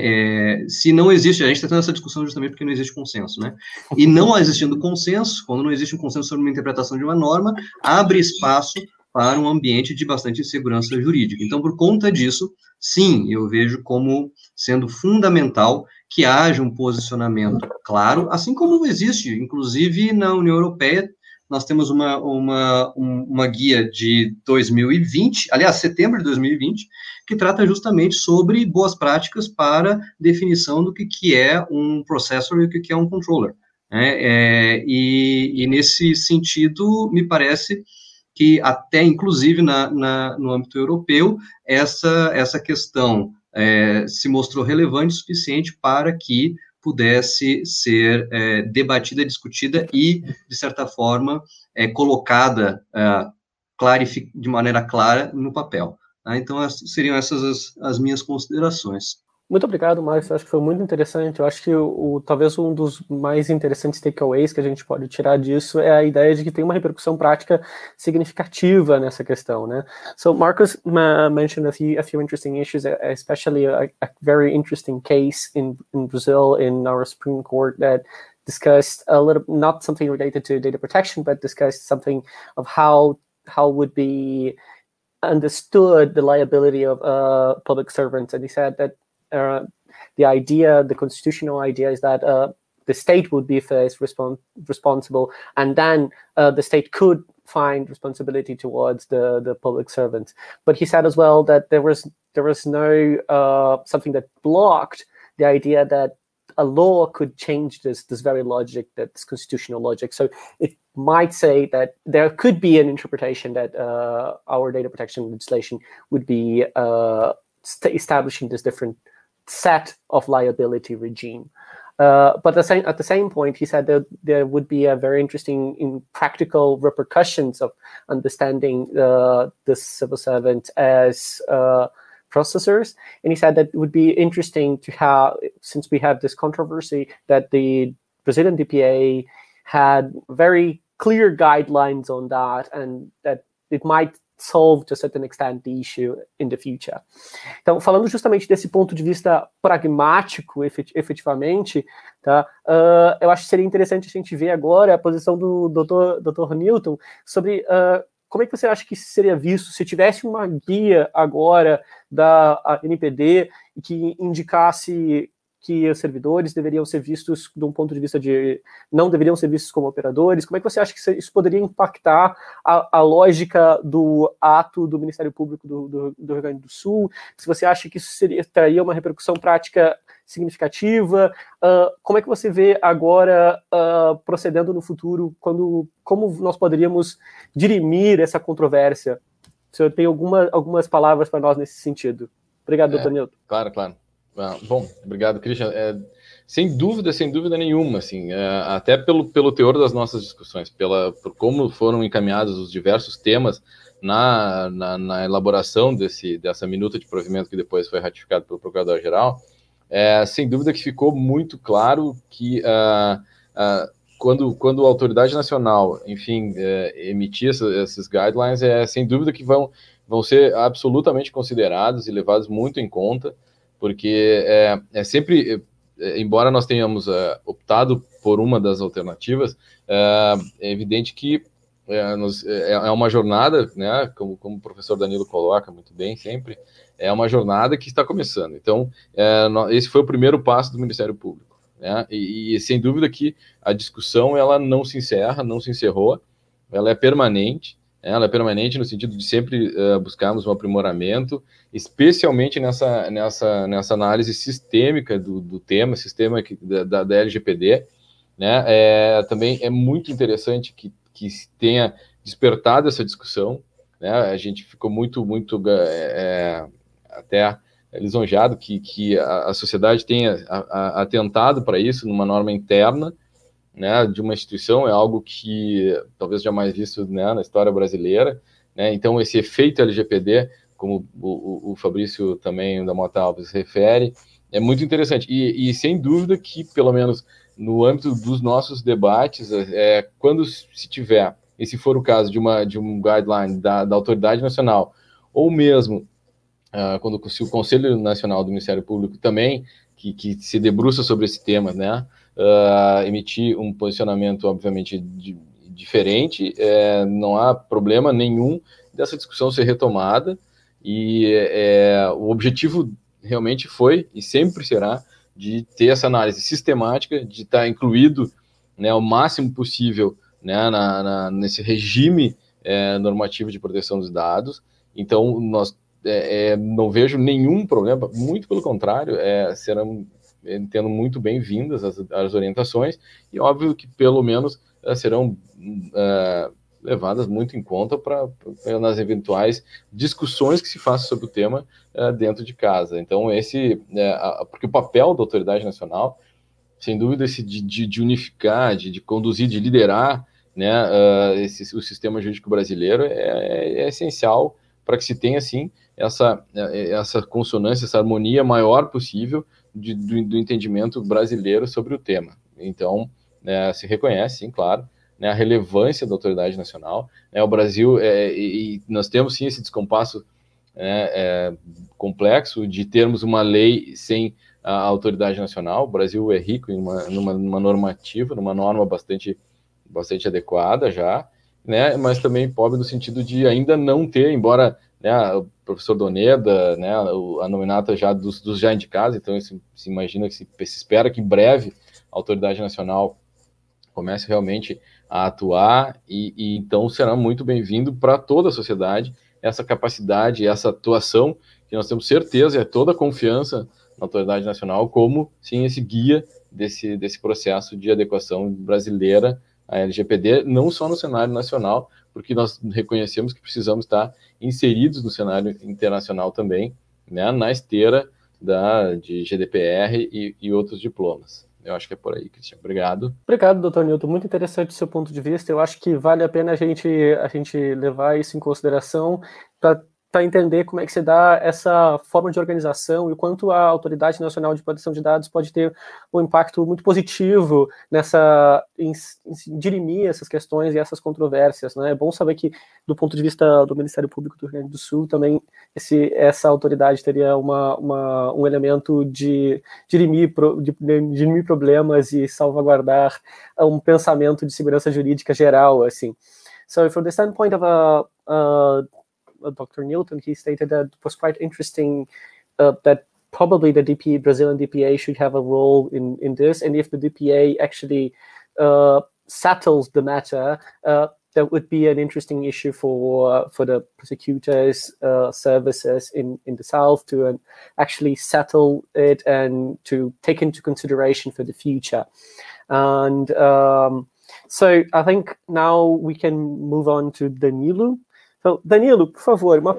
É, se não existe, a gente está tendo essa discussão justamente porque não existe consenso, né? E não existindo consenso, quando não existe um consenso sobre uma interpretação de uma norma, abre espaço para um ambiente de bastante insegurança jurídica. Então, por conta disso, sim, eu vejo como sendo fundamental que haja um posicionamento claro, assim como existe, inclusive na União Europeia, nós temos uma, uma, uma guia de 2020, aliás, setembro de 2020, que trata justamente sobre boas práticas para definição do que, que é um processor e o que, que é um controller. Né? É, e, e, nesse sentido, me parece que até, inclusive, na, na no âmbito europeu, essa, essa questão é, se mostrou relevante o suficiente para que pudesse ser é, debatida, discutida e, de certa forma, é, colocada é, de maneira clara no papel. Tá? Então, seriam essas as, as minhas considerações. Muito obrigado, Márcio. Acho que foi muito interessante. Eu acho que o, o, talvez um dos mais interessantes takeaways que a gente pode tirar disso é a ideia de que tem uma repercussão prática significativa nessa questão, né? So Marcus uh, mentioned a few, a few interesting issues, especially a, a very interesting case in, in Brazil in our Supreme Court that discussed a little, not something related to data protection, but discussed something of how how would be understood the liability of uh, public servants, and he said that uh, the idea, the constitutional idea, is that uh, the state would be first respon- responsible, and then uh, the state could find responsibility towards the the public servants. But he said as well that there was there was no uh, something that blocked the idea that a law could change this this very logic, that's constitutional logic. So it might say that there could be an interpretation that uh, our data protection legislation would be uh, st- establishing this different set of liability regime. Uh, but the same, at the same point, he said that there would be a very interesting in practical repercussions of understanding uh, the civil servant as uh, processors. And he said that it would be interesting to have, since we have this controversy, that the Brazilian DPA had very clear guidelines on that and that it might solve to a certain extent the issue in the future. Então, falando justamente desse ponto de vista pragmático, efetivamente, tá? Uh, eu acho que seria interessante a gente ver agora a posição do Dr. Dr. Newton sobre uh, como é que você acha que seria visto se tivesse uma guia agora da NPD que indicasse que os servidores deveriam ser vistos de um ponto de vista de não deveriam ser vistos como operadores? Como é que você acha que isso poderia impactar a, a lógica do ato do Ministério Público do, do, do, Rio Grande do Sul? Se você acha que isso seria, traria uma repercussão prática significativa? Uh, como é que você vê agora uh, procedendo no futuro? Quando, como nós poderíamos dirimir essa controvérsia? O senhor tem alguma, algumas palavras para nós nesse sentido? Obrigado, é, doutor Nilton. Claro, claro. Ah, bom, obrigado, Christian. É, sem dúvida, sem dúvida nenhuma, assim, é, até pelo, pelo teor das nossas discussões, pela, por como foram encaminhados os diversos temas na, na, na, elaboração desse, dessa minuta de provimento que depois foi ratificado pelo Procurador-Geral, é, sem dúvida que ficou muito claro que uh, uh, quando, quando a autoridade nacional, enfim, é, emitir essa, esses guidelines, é sem dúvida que vão, vão ser absolutamente considerados e levados muito em conta, porque é, é sempre, é, embora nós tenhamos é, optado por uma das alternativas, é, é evidente que é, nos, é, uma jornada, né, como, como o professor Danilo coloca muito bem sempre, é uma jornada que está começando. Então, esse foi o primeiro passo do Ministério Público. Né, e, e, sem dúvida que a discussão ela não se encerra, não se encerrou, ela é permanente, ela é permanente no sentido de sempre uh, buscarmos um aprimoramento, especialmente nessa, nessa, nessa análise sistêmica do, do tema, sistema que, da, da LGPD, né, é, também é muito interessante que que tenha despertado essa discussão. Né? A gente ficou muito, muito é, até lisonjeado que, que a, a sociedade tenha a, a, atentado para isso numa norma interna né, de uma instituição, é algo que talvez jamais visto né, na história brasileira. Né? Então, esse efeito LGPD, como o, o Fabrício também da Mota Alves refere, é muito interessante. E, e, sem dúvida que, pelo menos no âmbito dos nossos debates, é, quando se tiver, e se for o caso de, uma, de um guideline da, da autoridade nacional, ou mesmo uh, quando se o Conselho Nacional do Ministério Público também, que, que se debruça sobre esse tema, né, uh, emitir um posicionamento, obviamente, de, diferente, é, não há problema nenhum dessa discussão ser retomada, e é, o objetivo realmente foi e sempre será de ter essa análise sistemática, de estar incluído né, o máximo possível né, na, na, nesse regime é, normativo de proteção dos dados. Então, nós é, não vejo nenhum problema, muito pelo contrário, serão, entendo muito bem-vindas as, as, orientações, e óbvio que pelo menos é, serão é, levadas muito em conta para nas eventuais discussões que se façam sobre o tema uh, dentro de casa. Então, esse, uh, porque o papel da autoridade nacional, sem dúvida, esse de, de, de unificar, de, de, conduzir, de liderar né, uh, esse, o sistema jurídico brasileiro é, é, é essencial para que se tenha, assim, essa, essa consonância, essa harmonia maior possível de, do, do entendimento brasileiro sobre o tema. Então, né, se reconhece, sim, claro, né, a relevância da autoridade nacional. Né, o Brasil, é, e, nós temos sim esse descompasso né, é, complexo de termos uma lei sem a autoridade nacional. O Brasil é rico em uma, numa, numa normativa, numa norma bastante, bastante adequada já, né, mas também pobre no sentido de ainda não ter, embora né, o professor Doneda, né, a nominata já dos, dos já indicados, então se, se imagina que se, se espera que em breve a autoridade nacional comece realmente a atuar, e, e então será muito bem-vindo para toda a sociedade essa capacidade, essa atuação, que nós temos certeza, é toda a confiança na autoridade nacional, como sim esse guia desse, desse processo de adequação brasileira à LGPD, não só no cenário nacional, porque nós reconhecemos que precisamos estar inseridos no cenário internacional também, né, na esteira da, de GDPR e, e outros diplomas. Eu acho que é por aí, Cristian. Obrigado. Obrigado, doutor Newton. Muito interessante o seu ponto de vista. Eu acho que vale a pena a gente, a gente levar isso em consideração para para entender como é que se dá essa forma de organização e o quanto a Autoridade Nacional de Proteção de Dados pode ter um impacto muito positivo nessa em, em dirimir essas questões e essas controvérsias. Né? É bom saber que, do ponto de vista do Ministério Público do Rio Grande do Sul, também esse, essa autoridade teria uma, uma um elemento de dirimir, de, dirimir problemas e salvaguardar um pensamento de segurança jurídica geral, assim. So, from the standpoint of a, a Dr. Newton, he stated that it was quite interesting uh, that probably the DPA, Brazilian DPA should have a role in, in this. And if the DPA actually uh, settles the matter, uh, that would be an interesting issue for uh, for the prosecutors uh, services in in the south to uh, actually settle it and to take into consideration for the future and um, so i think now we can move on to danilo Então, Danilo, por favor, uma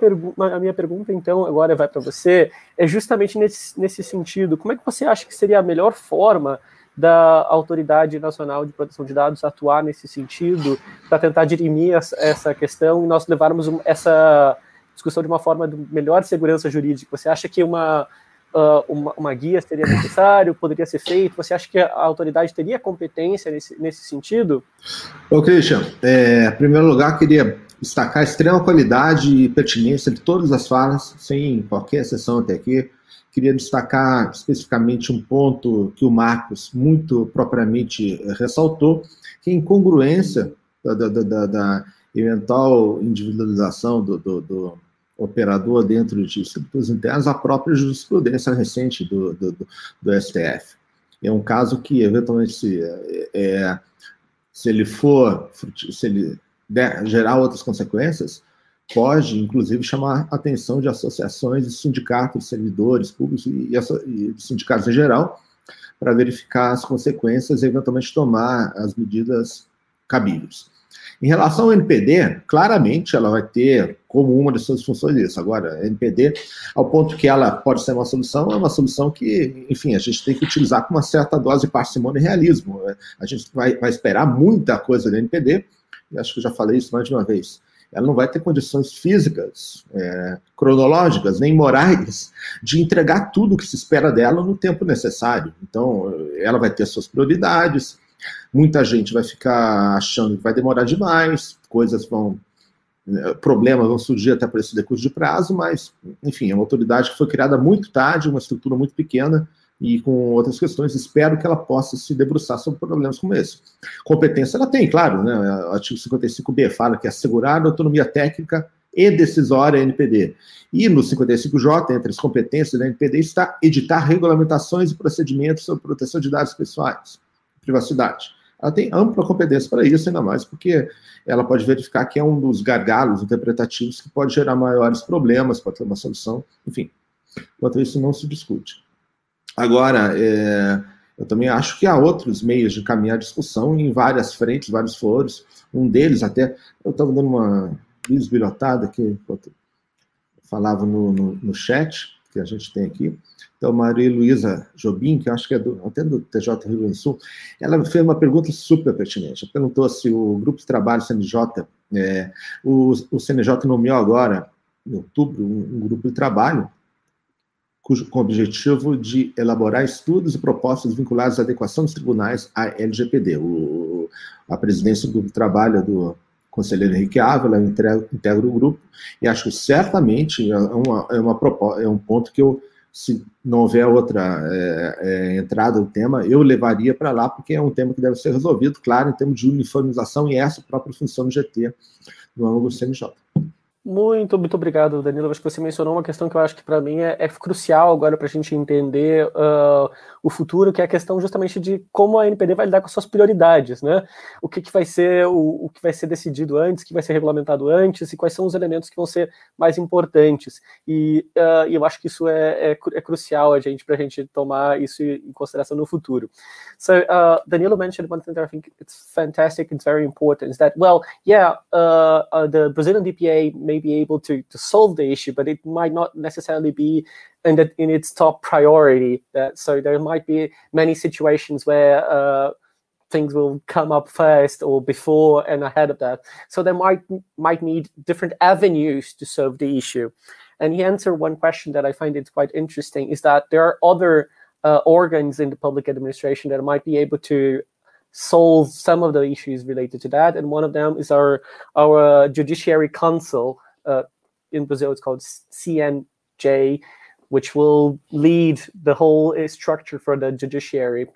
a minha pergunta então agora vai para você, é justamente nesse, nesse sentido. Como é que você acha que seria a melhor forma da Autoridade Nacional de Proteção de Dados atuar nesse sentido para tentar dirimir essa questão e nós levarmos essa discussão de uma forma de melhor segurança jurídica? Você acha que uma, uh, uma, uma, guia seria necessário, poderia ser feito? Você acha que a autoridade teria competência nesse, nesse sentido? Ô, Christian, é, em primeiro lugar, queria destacar a extrema qualidade e pertinência de todas as falas, sem qualquer exceção até aqui. Queria destacar especificamente um ponto que o Marcos muito propriamente ressaltou, que é a incongruência da, da, da, da eventual individualização do, do, do, operador dentro de estruturas internas, a própria jurisprudência recente do, do, STF. É um caso que, eventualmente, se, é, se ele for, se ele gerar outras consequências, pode, inclusive, chamar a atenção de associações de sindicatos de servidores públicos e, e de sindicatos em geral, para verificar as consequências e, eventualmente, tomar as medidas cabíveis. Em relação ao NPD, claramente ela vai ter como uma das suas funções isso. Agora, NPD, ao ponto que ela pode ser uma solução, é uma solução que, enfim, a gente tem que utilizar com uma certa dose de parcimônia e realismo. A gente vai, vai esperar muita coisa do NPD, e acho que eu já falei isso mais de uma vez ela não vai ter condições físicas, é, cronológicas, nem morais, de entregar tudo o que se espera dela no tempo necessário. Então, ela vai ter suas prioridades, muita gente vai ficar achando que vai demorar demais, coisas vão. Né, problemas vão surgir até por esse decurso de prazo, mas, enfim, é uma autoridade que foi criada muito tarde, uma estrutura muito pequena, e com outras questões, espero que ela possa se debruçar sobre problemas como esse. Competência ela tem, claro, né? O artigo 55B fala que é assegurar a autonomia técnica e decisória NPD. E no 55J, entre as competências da NPD, está editar regulamentações e procedimentos sobre proteção de dados pessoais, privacidade. Ela tem ampla competência para isso, ainda mais porque ela pode verificar que é um dos gargalos interpretativos que pode gerar maiores problemas, pode ter uma solução, enfim. Enquanto isso, não se discute. Agora, é, eu também acho que há outros meios de caminhar a discussão em várias frentes, vários foros. Um deles, até, eu estava dando uma bisbilhotada aqui, enquanto falava no, no, no, chat que a gente tem aqui. Então, Maria Luísa Jobim, que acho que é do, até do TJ Rio Grande do Sul, ela fez uma pergunta super pertinente. Ela perguntou se o grupo de trabalho CNJ, é, o, o CNJ nomeou agora, em outubro, um, um grupo de trabalho cujo, com o objetivo de elaborar estudos e propostas vinculados à adequação dos tribunais à LGPD. O, a presidência do trabalho do conselheiro Henrique Ávila integra, o grupo, e acho que certamente é, uma, é, uma, é um ponto que eu, se não houver outra é, é, entrada do tema, eu levaria para lá, porque é um tema que deve ser resolvido, claro, em termos de uniformização, e essa própria função do GT no do CNJ. Muito, muito obrigado, Danilo. Acho que você mencionou uma questão que eu acho que para mim é, é, crucial agora para a gente entender uh, o futuro, que é a questão justamente de como a NPD vai lidar com suas prioridades, né? O que, que vai ser o, o, que vai ser decidido antes, o que vai ser regulamentado antes e quais são os elementos que vão ser mais importantes. E, uh, eu acho que isso é, é, é crucial a gente para a gente tomar isso em consideração no futuro. So uh, Danilo mentioned one thing that I think it's fantastic, it's very important, is that well, yeah, the Brazilian DPA may may be able to, to solve the issue, but it might not necessarily be in, the, in its top priority. Uh, so there might be many situations where uh, things will come up first or before and ahead of that. So they might might need different avenues to solve the issue. And he answered one question that I find it quite interesting is that there are other uh, organs in the public administration that might be able to solve some of the issues related to that. And one of them is our our judiciary council, uh, in Brazil, it's called CNJ, which will lead the whole uh, structure for the judiciary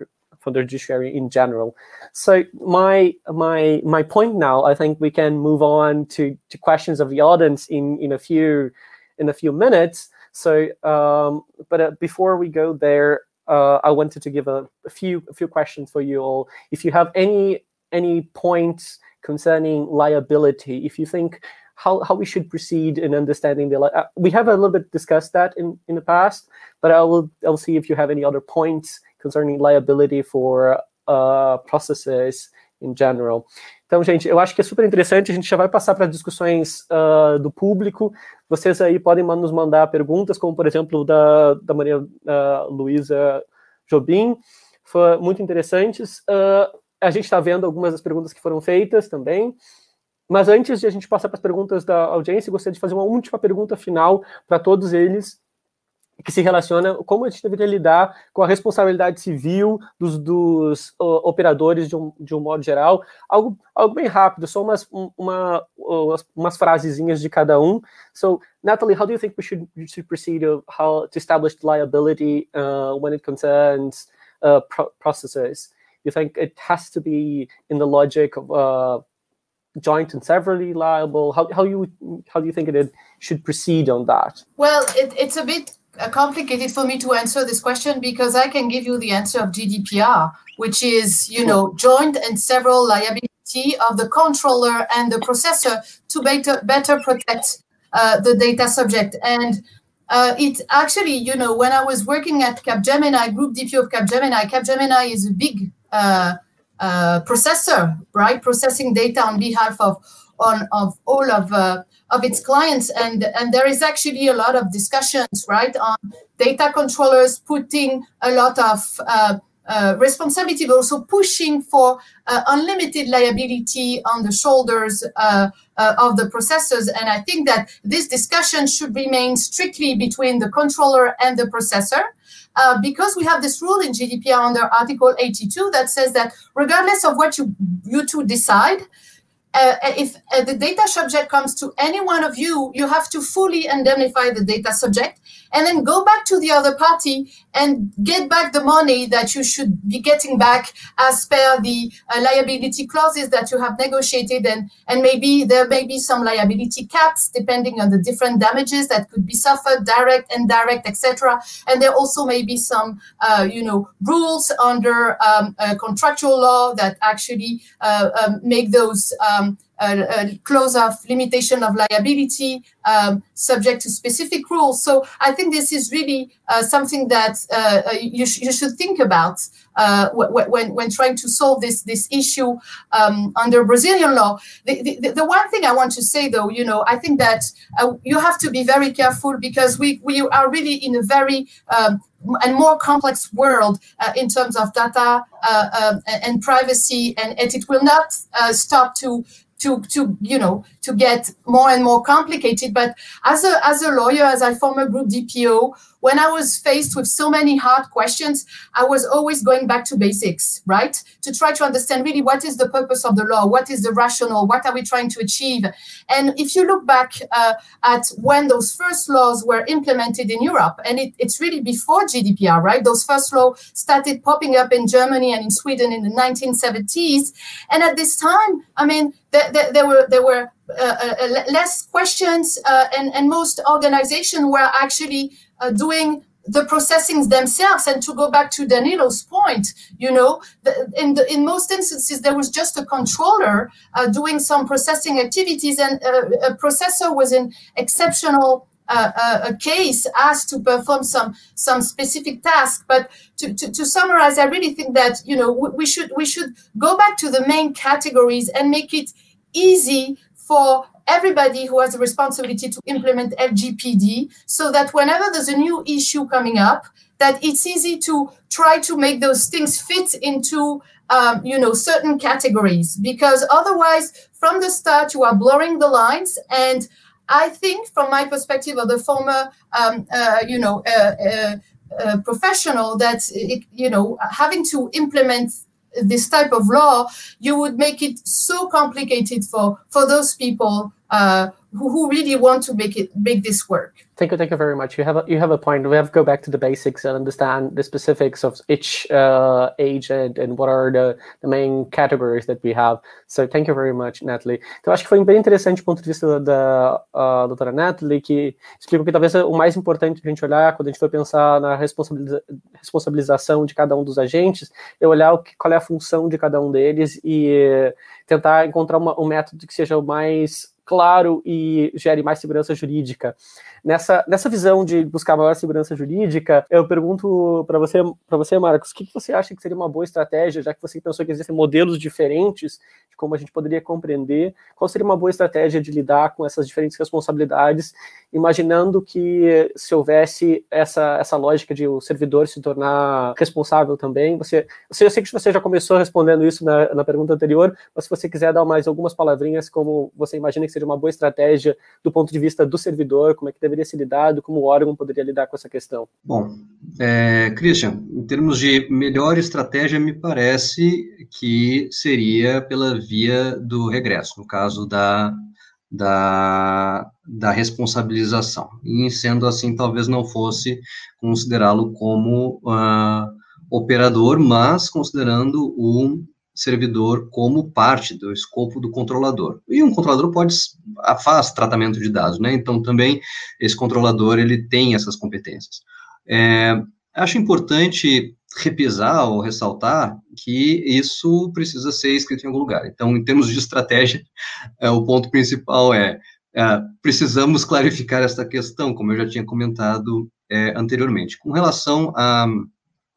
for the judiciary in general. So my my my point now, I think we can move on to, to questions of the audience in, in a few in a few minutes. So, um, but uh, before we go there, uh, I wanted to give a, a, few a few questions for you all. If you have any any points concerning liability, if you think how, how we should proceed in understanding the uh, we have a little bit discussed that in, in the past but i will i'll see if you have any other points concerning liability for uh, processes in general então gente eu acho que é super interessante a gente já vai passar para discussões uh, do público vocês aí podem nos mandar perguntas como por exemplo da da Maria uh, Luísa Jobim foram muito interessantes. Uh, a gente está vendo algumas das perguntas que foram feitas também. Mas antes de a gente passar para as perguntas da audiência, gostaria de fazer uma última pergunta final para todos eles, que se relaciona como a gente deveria lidar com a responsabilidade civil dos, dos uh, operadores de um, de um modo geral. Algo, algo bem rápido, só umas, uma, umas, umas frasezinhas de cada um. So, Natalie, how do you think we should, we should proceed of how to establish liability uh, when it concerns uh, pro processes? You think it has to be in the logic of uh, joint and severally liable? How, how you how do you think it should proceed on that? Well, it, it's a bit uh, complicated for me to answer this question because I can give you the answer of GDPR, which is you know joint and several liability of the controller and the processor to better better protect uh, the data subject and. Uh, it actually, you know, when I was working at Capgemini, Group DPO of Capgemini, Capgemini is a big uh, uh, processor, right? Processing data on behalf of on of all of uh, of its clients, and and there is actually a lot of discussions, right, on data controllers putting a lot of uh, responsibility, but also pushing for uh, unlimited liability on the shoulders uh, uh, of the processors. And I think that this discussion should remain strictly between the controller and the processor. Uh, because we have this rule in GDPR under Article 82 that says that regardless of what you, you two decide, uh, if uh, the data subject comes to any one of you, you have to fully indemnify the data subject and then go back to the other party and get back the money that you should be getting back as per the uh, liability clauses that you have negotiated and and maybe there may be some liability caps depending on the different damages that could be suffered direct indirect etc and there also may be some uh, you know rules under um, contractual law that actually uh, um, make those um, a, clause of limitation of liability um, subject to specific rules. So I think this is really uh, something that uh, uh you, sh- you should think about when, when trying to solve this, this issue um, under Brazilian law. The, the, the, one thing I want to say, though, you know, I think that you have to be very careful because we, we are really in a very um, and more complex world uh, in terms of data uh, um, and privacy, and, and, it will not uh, stop to to to you know to get more and more complicated. But as a as a lawyer as a former group dpo when I was faced with so many hard questions, I was always going back to basics, right? To try to understand really what is the purpose of the law, what is the rationale, what are we trying to achieve. And if you look back uh, at when those first laws were implemented in Europe, and it, it's really before GDPR, right? Those first laws started popping up in Germany and in Sweden in the 1970s. And at this time, I mean, there, there, there were there were uh, uh, less questions, uh, and and most organizations were actually uh, doing the processings themselves and to go back to danilo's point you know the, in the, in most instances there was just a controller uh, doing some processing activities and uh, a processor was in exceptional uh, uh a case asked to perform some some specific task. But to, to, to, summarize i really think that you know we should we should go back to the main categories and make it easy for everybody who has a responsibility to implement LGPD so that whenever there's a new issue coming up, that it's easy to try to make those things fit into um, you know certain categories. Because otherwise from the start you are blurring the lines and i think from my perspective of the former um, uh, you know uh, uh, uh professional that it, you know having to implement this type of law, you would make it so complicated for for those people uh, who, who really want to make it make this work. Thank you, thank you very much. You have a, you have a point. We have to go back to the basics and understand the specifics of each uh, agent and what are the, the main categories that we have. So thank you very much, Natalie. Então acho que foi bem interessante o ponto de vista da, da doutora Natalie, que explicou que talvez o mais importante a gente olhar quando a gente for pensar na responsabiliza responsabilização de cada um dos agentes, é olhar o que, qual é a função de cada um deles e tentar encontrar uma, um método que seja o mais claro e gere mais segurança jurídica. Nessa, nessa visão de buscar maior segurança jurídica, eu pergunto para você, para você, Marcos, o que, que você acha que seria uma boa estratégia, já que você pensou que existem modelos diferentes de como a gente poderia compreender qual seria uma boa estratégia de lidar com essas diferentes responsabilidades, imaginando que se houvesse essa, essa lógica de o servidor se tornar responsável também. Você, eu sei que você já começou respondendo isso na, na pergunta anterior, mas se você quiser dar mais algumas palavrinhas, como você imagina que seria uma boa estratégia do ponto de vista do servidor, como é que deveria ser lidado, como o órgão poderia lidar com essa questão. Bom, é, Christian, em termos de melhor estratégia, me parece que seria pela via do regresso, no caso da, da, da responsabilização. E sendo assim, talvez não fosse considerá-lo como uh, operador, mas considerando o servidor como parte do escopo do controlador. E um controlador pode faz tratamento de dados, né? Então também esse controlador ele tem essas competências. É, acho importante repisar ou ressaltar que isso precisa ser escrito em algum lugar. Então, em termos de estratégia, <laughs> é, o ponto principal é, é, precisamos clarificar esta questão, como eu já tinha comentado é, anteriormente. Com relação a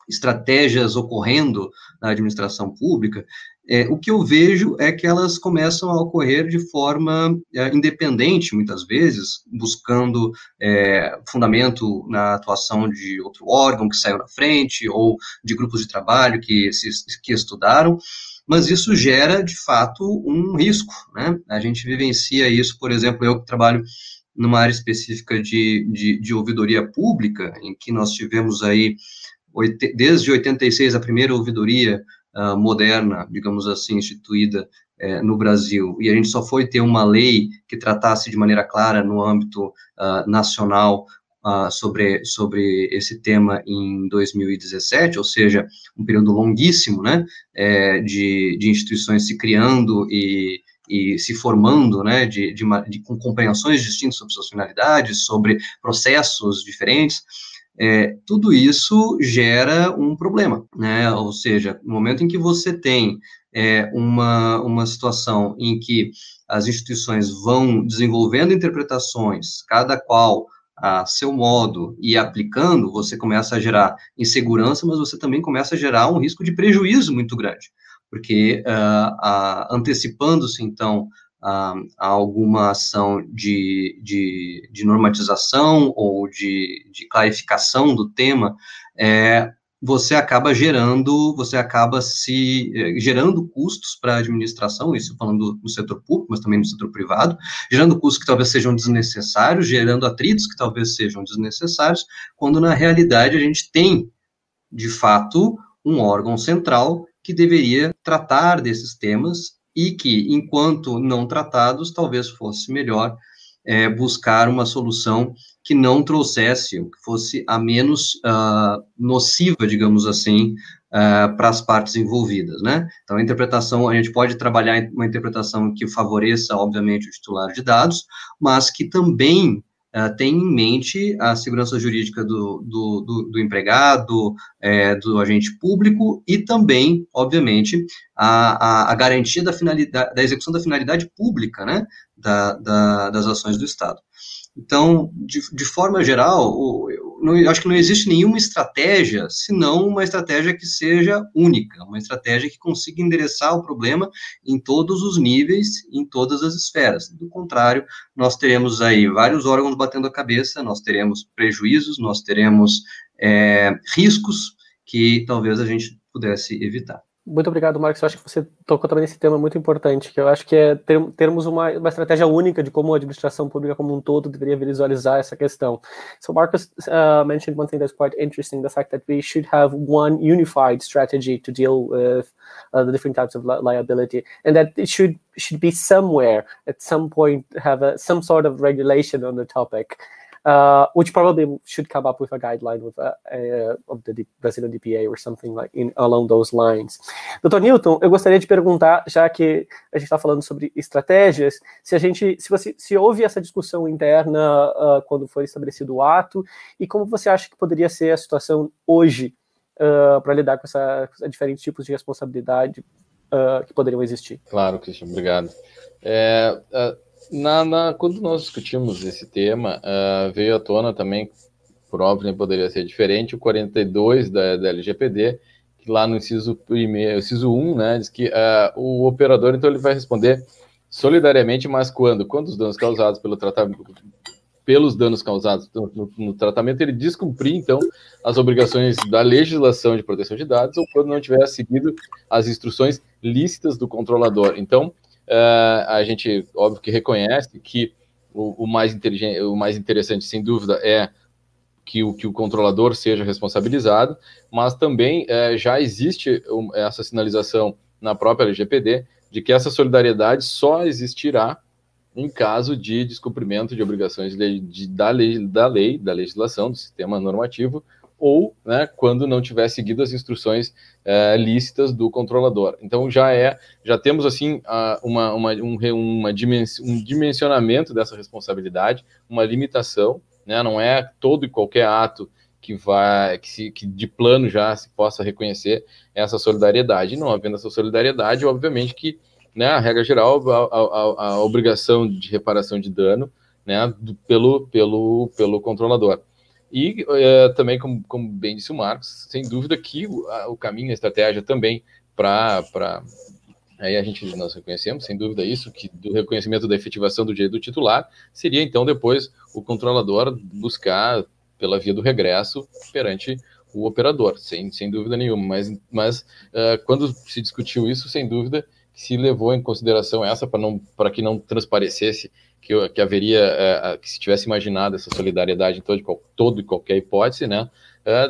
estratégias ocorrendo na administração pública, é, o que eu vejo é que elas começam a ocorrer de forma é, independente, muitas vezes, buscando é, fundamento na atuação de outro órgão que saiu na frente, ou de grupos de trabalho que, se, que estudaram, mas isso gera, de fato, um risco. Né? A gente vivencia isso, por exemplo, eu que trabalho numa área específica de, de, de ouvidoria pública, em que nós tivemos aí, desde 86, a primeira ouvidoria uh, moderna, digamos assim, instituída é, no Brasil, e a gente só foi ter uma lei que tratasse de maneira clara no âmbito uh, nacional uh, sobre, sobre esse tema em 2017, ou seja, um período longuíssimo, né, é, de, de instituições se criando e, e se formando, né, de, de, de, com compreensões distintas sobre suas finalidades, sobre processos diferentes, é, tudo isso gera um problema, né? Ou seja, no momento em que você tem é, uma, uma situação em que as instituições vão desenvolvendo interpretações, cada qual a seu modo e aplicando, você começa a gerar insegurança, mas você também começa a gerar um risco de prejuízo muito grande, porque uh, antecipando-se então a, alguma ação de, de, de, normatização ou de, de clarificação do tema, é, você acaba gerando, você acaba se é, gerando custos para a administração, isso falando no setor público, mas também no setor privado, gerando custos que talvez sejam desnecessários, gerando atritos que talvez sejam desnecessários, quando na realidade a gente tem, de fato, um órgão central que deveria tratar desses temas e que, enquanto não tratados, talvez fosse melhor é, buscar uma solução que não trouxesse, que fosse a menos uh, nociva, digamos assim, uh, para as partes envolvidas, né? Então, a interpretação, a gente pode trabalhar uma interpretação que favoreça, obviamente, o titular de dados, mas que também uh, tem em mente a segurança jurídica do, do, do, do empregado, é, do agente público e também, obviamente, a, a, a garantia da, finalidade, da execução da finalidade pública, né, da, da, das ações do Estado. Então, de, de forma geral, não, acho que não existe nenhuma estratégia, senão uma estratégia que seja única, uma estratégia que consiga endereçar o problema em todos os níveis, em todas as esferas. Do contrário, nós teremos aí vários órgãos batendo a cabeça, nós teremos prejuízos, nós teremos é, riscos que talvez a gente pudesse evitar. Muito obrigado, Marcos. Eu acho que você tocou também nesse tema muito importante, que eu acho que é ter, termos uma, uma estratégia única de como a administração pública como um todo deveria visualizar essa questão. So Marcus uh, mentioned one thing that's quite interesting, the fact that we should have one unified strategy to deal with uh, the different types of li liability, and that it should should be somewhere at some point have a, some sort of regulation on the topic. Uh, which probably should come up with a guideline with a, a, of the Brazilian DPA or something like in, along those lines. Doutor Newton, eu gostaria de perguntar, já que a gente está falando sobre estratégias, se a gente, se você, se houve essa discussão interna uh, quando foi estabelecido o ato e como você acha que poderia ser a situação hoje uh, para lidar com com diferentes tipos de responsabilidade uh, que poderiam existir. Claro, Cristian, obrigado. É, na, na, quando nós discutimos esse tema, uh, veio à tona também, por óbvio, nem poderia ser diferente, o 42 da, da LGPD, lá no inciso primeiro, inciso 1, né, diz que uh, o operador então ele vai responder solidariamente, mas quando? Quando os danos causados pelo tratamento pelos danos causados no, no, no, tratamento, ele descumprir, então, as obrigações da legislação de proteção de dados ou quando não tiver seguido as instruções lícitas do controlador. Então, uh, a gente, óbvio que reconhece que o, o, mais inteligente, o mais interessante, sem dúvida, é que o, que o controlador seja responsabilizado, mas também uh, já existe essa sinalização na própria LGPD de que essa solidariedade só existirá em caso de descumprimento de obrigações de, de, da, lei, da lei, da legislação, do sistema normativo, ou né, quando não tiver seguido as instruções é, lícitas do controlador. Então já é, já temos assim uma, uma, um, uma dimens, um dimensionamento dessa responsabilidade, uma limitação, né, não é todo e qualquer ato que vai que, se, que de plano já se possa reconhecer essa solidariedade. Não havendo essa solidariedade, obviamente que né, a regra geral, a, a, a obrigação de reparação de dano né, do, pelo, pelo, pelo controlador. E é, também, como, como bem disse o Marcos, sem dúvida que o, a, o caminho, a estratégia também para. Aí a gente, nós reconhecemos, sem dúvida, isso, que do reconhecimento da efetivação do direito do titular, seria então depois o controlador buscar pela via do regresso perante o operador, sem, sem dúvida nenhuma. Mas, mas uh, quando se discutiu isso, sem dúvida, se levou em consideração essa para que não transparecesse que, que haveria é, que se tivesse imaginado essa solidariedade em todo, todo e qualquer hipótese, né, é,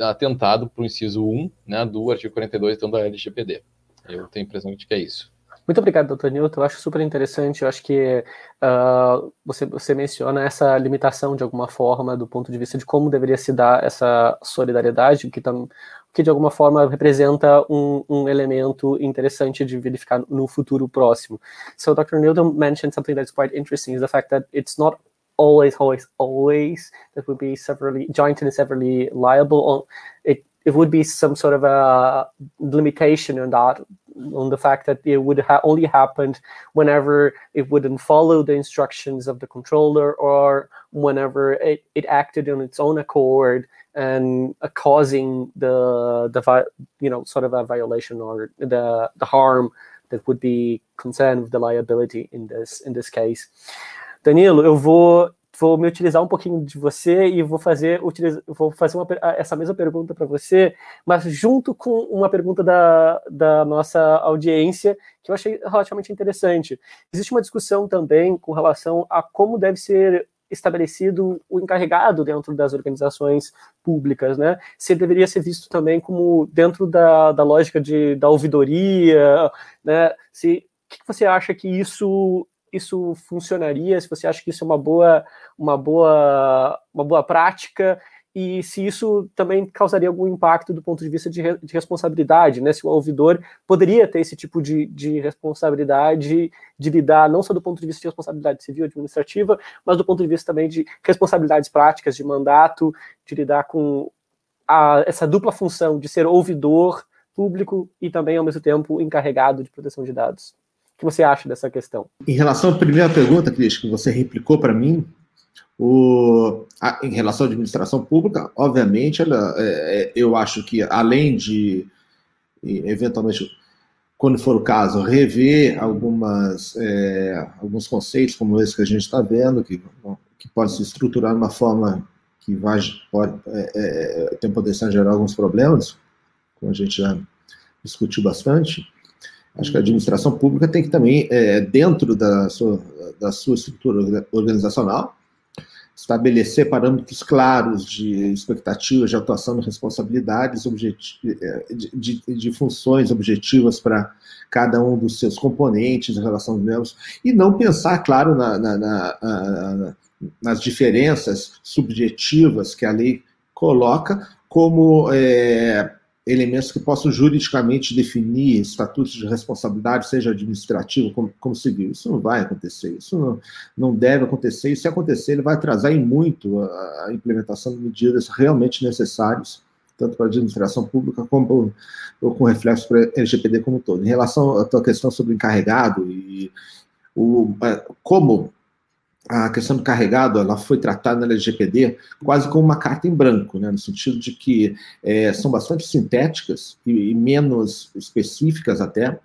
atentado para o inciso 1 né, do artigo 42 então, da LGPD. Eu tenho a impressão de que é isso. Muito obrigado, doutor Newton. Eu acho super interessante. Eu acho que uh, você, você menciona essa limitação de alguma forma do ponto de vista de como deveria se dar essa solidariedade, que, tam, que de alguma forma representa um, um elemento interessante de verificar no futuro próximo. So Dr. Newton mentioned something that's quite interesting is the fact that it's not always, always, always that would be severally joint and severally liable. It it would be some sort of a limitation on that on the fact that it would ha- only happen whenever it wouldn't follow the instructions of the controller or whenever it, it acted on its own accord and uh, causing the the you know sort of a violation or the the harm that would be concerned with the liability in this in this case. Danilo, eu vou vou me utilizar um pouquinho de você e vou fazer, utiliza, vou fazer uma, essa mesma pergunta para você, mas junto com uma pergunta da, da nossa audiência, que eu achei relativamente interessante. Existe uma discussão também com relação a como deve ser estabelecido o encarregado dentro das organizações públicas, né? Se deveria ser visto também como dentro da, da lógica de, da ouvidoria, né? Se o que você acha que isso isso funcionaria, se você acha que isso é uma boa, uma boa, uma boa prática e se isso também causaria algum impacto do ponto de vista de, de responsabilidade, né? Se o ouvidor poderia ter esse tipo de, de responsabilidade de lidar não só do ponto de vista de responsabilidade civil administrativa, mas do ponto de vista também de responsabilidades práticas de mandato, de lidar com a, essa dupla função de ser ouvidor público e também ao mesmo tempo encarregado de proteção de dados que você acha dessa questão? Em relação à primeira pergunta, Cris, que você replicou para mim, o, a, em relação à administração pública, obviamente, ela, é, é eu acho que além de, eventualmente, quando for o caso, rever algumas, é, alguns conceitos como esse que a gente está vendo, que, que pode se estruturar de uma forma que vai, pode, é, é, tem potencial de gerar alguns problemas, como a gente já discutiu bastante, Acho que a administração pública tem que também, é, dentro da sua, da sua estrutura organizacional, estabelecer parâmetros claros de expectativas de atuação e responsabilidades é, de, de, de, funções objetivas para cada um dos seus componentes em relação aos membros, e não pensar, claro, na, na, na, nas diferenças subjetivas que a lei coloca como é, elementos que possam juridicamente definir estatutos de responsabilidade, seja administrativo como, como civil. Isso não vai acontecer, isso não, não deve acontecer, e se acontecer, ele vai atrasar em muito a, a implementação de medidas realmente necessárias, tanto para a administração pública como com reflexo para a LGPD como um todo. Em relação à tua questão sobre encarregado e o, como a questão do carregado ela foi tratada na LGPD quase como uma carta em branco, né, no sentido de que é, são bastante sintéticas e, e, menos específicas até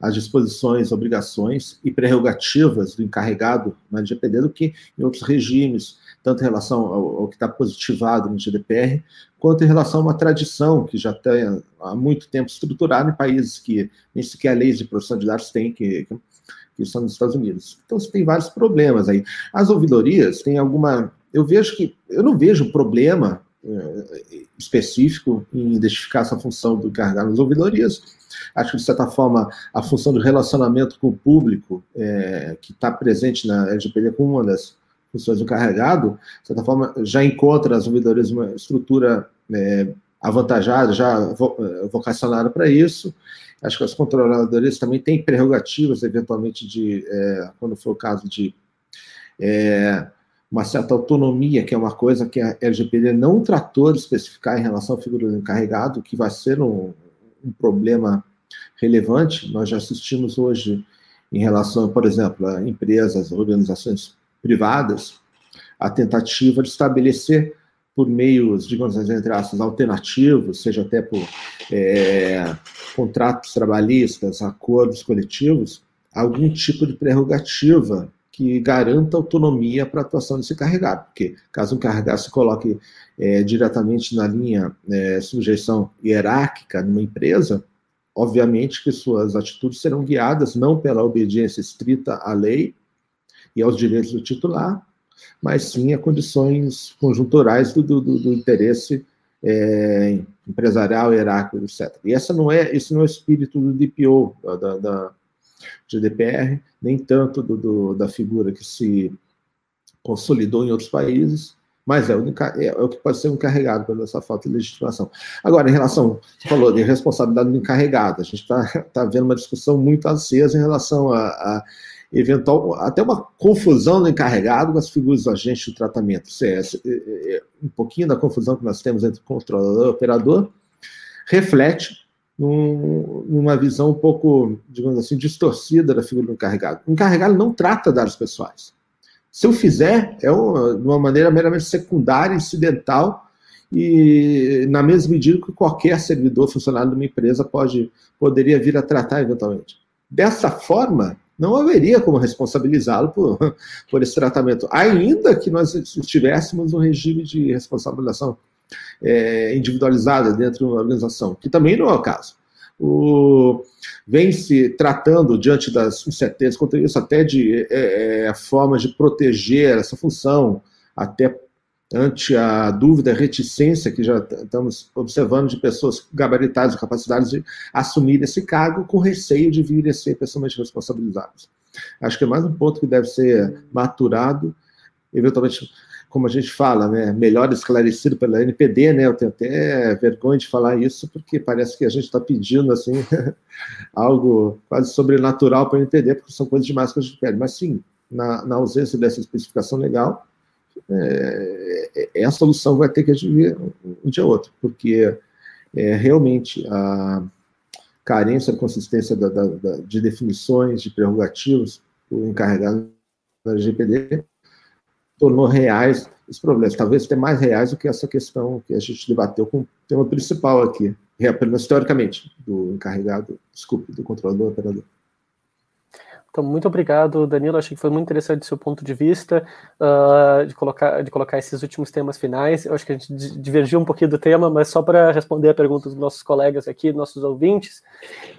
as disposições, obrigações e prerrogativas do encarregado na LGPD do que em outros regimes, tanto em relação ao, ao que está positivado no GDPR, quanto em relação a uma tradição que já está há muito tempo estruturada em países que nem sequer leis de proteção de dados têm, que, que estão nos Estados Unidos. Então, você tem vários problemas aí. As ouvidorias têm alguma. Eu vejo que. Eu não vejo problema é, específico em identificar essa função do encarregado nas ouvidorias. Acho que, de certa forma, a função do relacionamento com o público, é, que está presente na LGPD como uma das funções do encarregado, de certa forma, já encontra as ouvidorias uma estrutura é, avantajada, já vocacionada para isso. Acho que as controladoras também têm prerrogativas, eventualmente, de, é, quando for o caso de é, uma certa autonomia, que é uma coisa que a LGPD não tratou de especificar em relação à figura do encarregado, que vai ser um, um problema relevante. Nós já assistimos hoje, em relação, por exemplo, a empresas, organizações privadas, a tentativa de estabelecer por meios, digamos assim, entre aspas, alternativos, seja até por é, contratos trabalhistas, acordos coletivos, algum tipo de prerrogativa que garanta autonomia para a atuação desse carregado, porque caso um carregado se coloque é, diretamente na linha é, sujeição hierárquica numa empresa, obviamente que suas atitudes serão guiadas não pela obediência estrita à lei e aos direitos do titular, mas sim a condições conjunturais do, do, do interesse é, empresarial, hierárquico, etc. E essa não é, esse não é o espírito do DPO, da, da GDPR, nem tanto do, do, da figura que se consolidou em outros países, mas é o, é, é o que pode ser encarregado pela essa falta de legitimação. Agora, em relação, você falou de responsabilidade do encarregado, a gente está tá vendo uma discussão muito acesa em relação a, a eventual, até uma confusão do encarregado com as figuras do agente de tratamento. CS, é, é, é, um pouquinho da confusão que nós temos entre controlador e operador reflete num, numa visão um pouco, digamos assim, distorcida da figura do encarregado. O encarregado não trata dados pessoais. Se eu fizer, é uma, de uma maneira meramente secundária, incidental, e na mesma medida que qualquer servidor funcionário de uma empresa pode, poderia vir a tratar eventualmente. Dessa forma, não haveria como responsabilizá-lo por, <laughs> por esse tratamento, ainda que nós estivéssemos no regime de responsabilização é, individualizada dentro de uma organização, que também não é o caso. O, vem se tratando, diante das incertezas quanto isso, até de é, é, formas de proteger essa função, até ante a dúvida, a reticência que já estamos observando de pessoas gabaritadas, capacidades de assumir esse cargo com receio de vir a ser pessoalmente responsabilizados. Acho que é mais um ponto que deve ser maturado, eventualmente, como a gente fala, né, melhor esclarecido pela NPD, né, eu tenho até vergonha de falar isso, porque parece que a gente está pedindo, assim, <laughs> algo quase sobrenatural para a NPD, porque são coisas demais que a gente pede, mas sim, na, na ausência dessa especificação legal, é, é, é, a solução vai ter que agir um dia ou outro, porque é, realmente a carência de consistência da, da, da, de definições, de prerrogativas, o encarregado da GPD tornou reais os problemas, talvez até mais reais do que essa questão que a gente debateu com o tema principal aqui, menos teoricamente, do encarregado, desculpe, do controlador operador. Então, muito obrigado, Danilo. Achei que foi muito interessante o seu ponto de vista, uh, de, colocar, de colocar esses últimos temas finais. Eu acho que a gente divergiu um pouquinho do tema, mas só para responder a pergunta dos nossos colegas aqui, nossos ouvintes.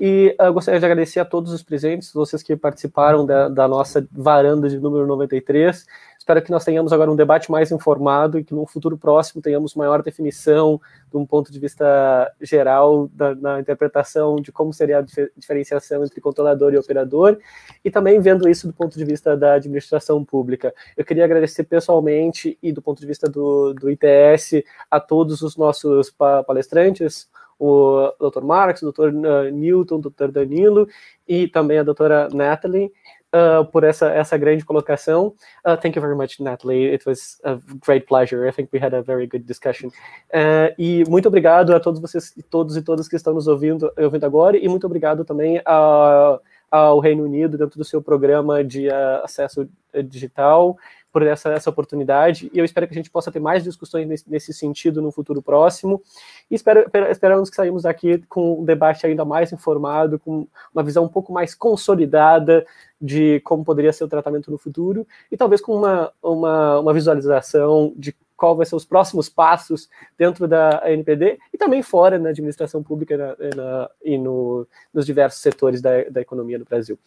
E uh, gostaria de agradecer a todos os presentes, vocês que participaram da, da nossa varanda de número 93. Espero que nós tenhamos agora um debate mais informado e que no futuro próximo tenhamos maior definição de um ponto de vista geral da, na interpretação de como seria a dif diferenciação entre controlador e operador e também vendo isso do ponto de vista da administração pública. Eu queria agradecer pessoalmente e do ponto de vista do, do ITS a todos os nossos pa palestrantes, o Dr. Marx, o Dr. Newton, o Dr. Danilo e também a doutora Natalie uh, por essa, essa grande colocação. Uh, thank you very much, Natalie. It was a great pleasure. I think we had a very good discussion. Uh, e muito obrigado a todos vocês, todos e todas que estão nos ouvindo, ouvindo agora, e muito obrigado também a ao Reino Unido dentro do seu programa de uh, acesso digital por essa, essa oportunidade e eu espero que a gente possa ter mais discussões nesse, nesse sentido no futuro próximo e espero, esperamos que saímos daqui com um debate ainda mais informado, com uma visão um pouco mais consolidada de como poderia ser o tratamento no futuro e talvez com uma, uma, uma visualização de qual vai ser os próximos passos dentro da NPD e também fora na administração pública na, na, e no, nos diversos setores da, da economia no Brasil.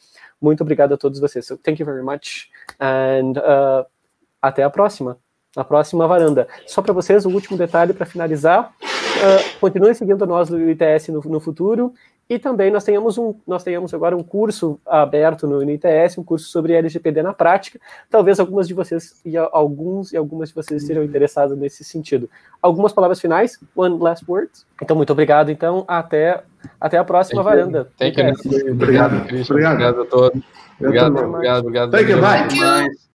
Muito obrigado a todos vocês. So, thank you very much and uh, até a próxima. Na próxima varanda. Só para vocês, o um último detalhe para finalizar. Uh, continuem seguindo nós no ITS no, no, futuro. E também nós tenhamos, um, nós tenhamos agora um curso aberto no ITS, um curso sobre LGPD na prática. Talvez algumas de vocês e alguns e algumas de vocês estejam interessados nesse sentido. Algumas palavras finais? One last word. Então, muito obrigado. Então, até, até a próxima Thank varanda. Thank you. Obrigado, obrigado, obrigado a todos. Obrigado, obrigado, obrigado. Thank you, bye.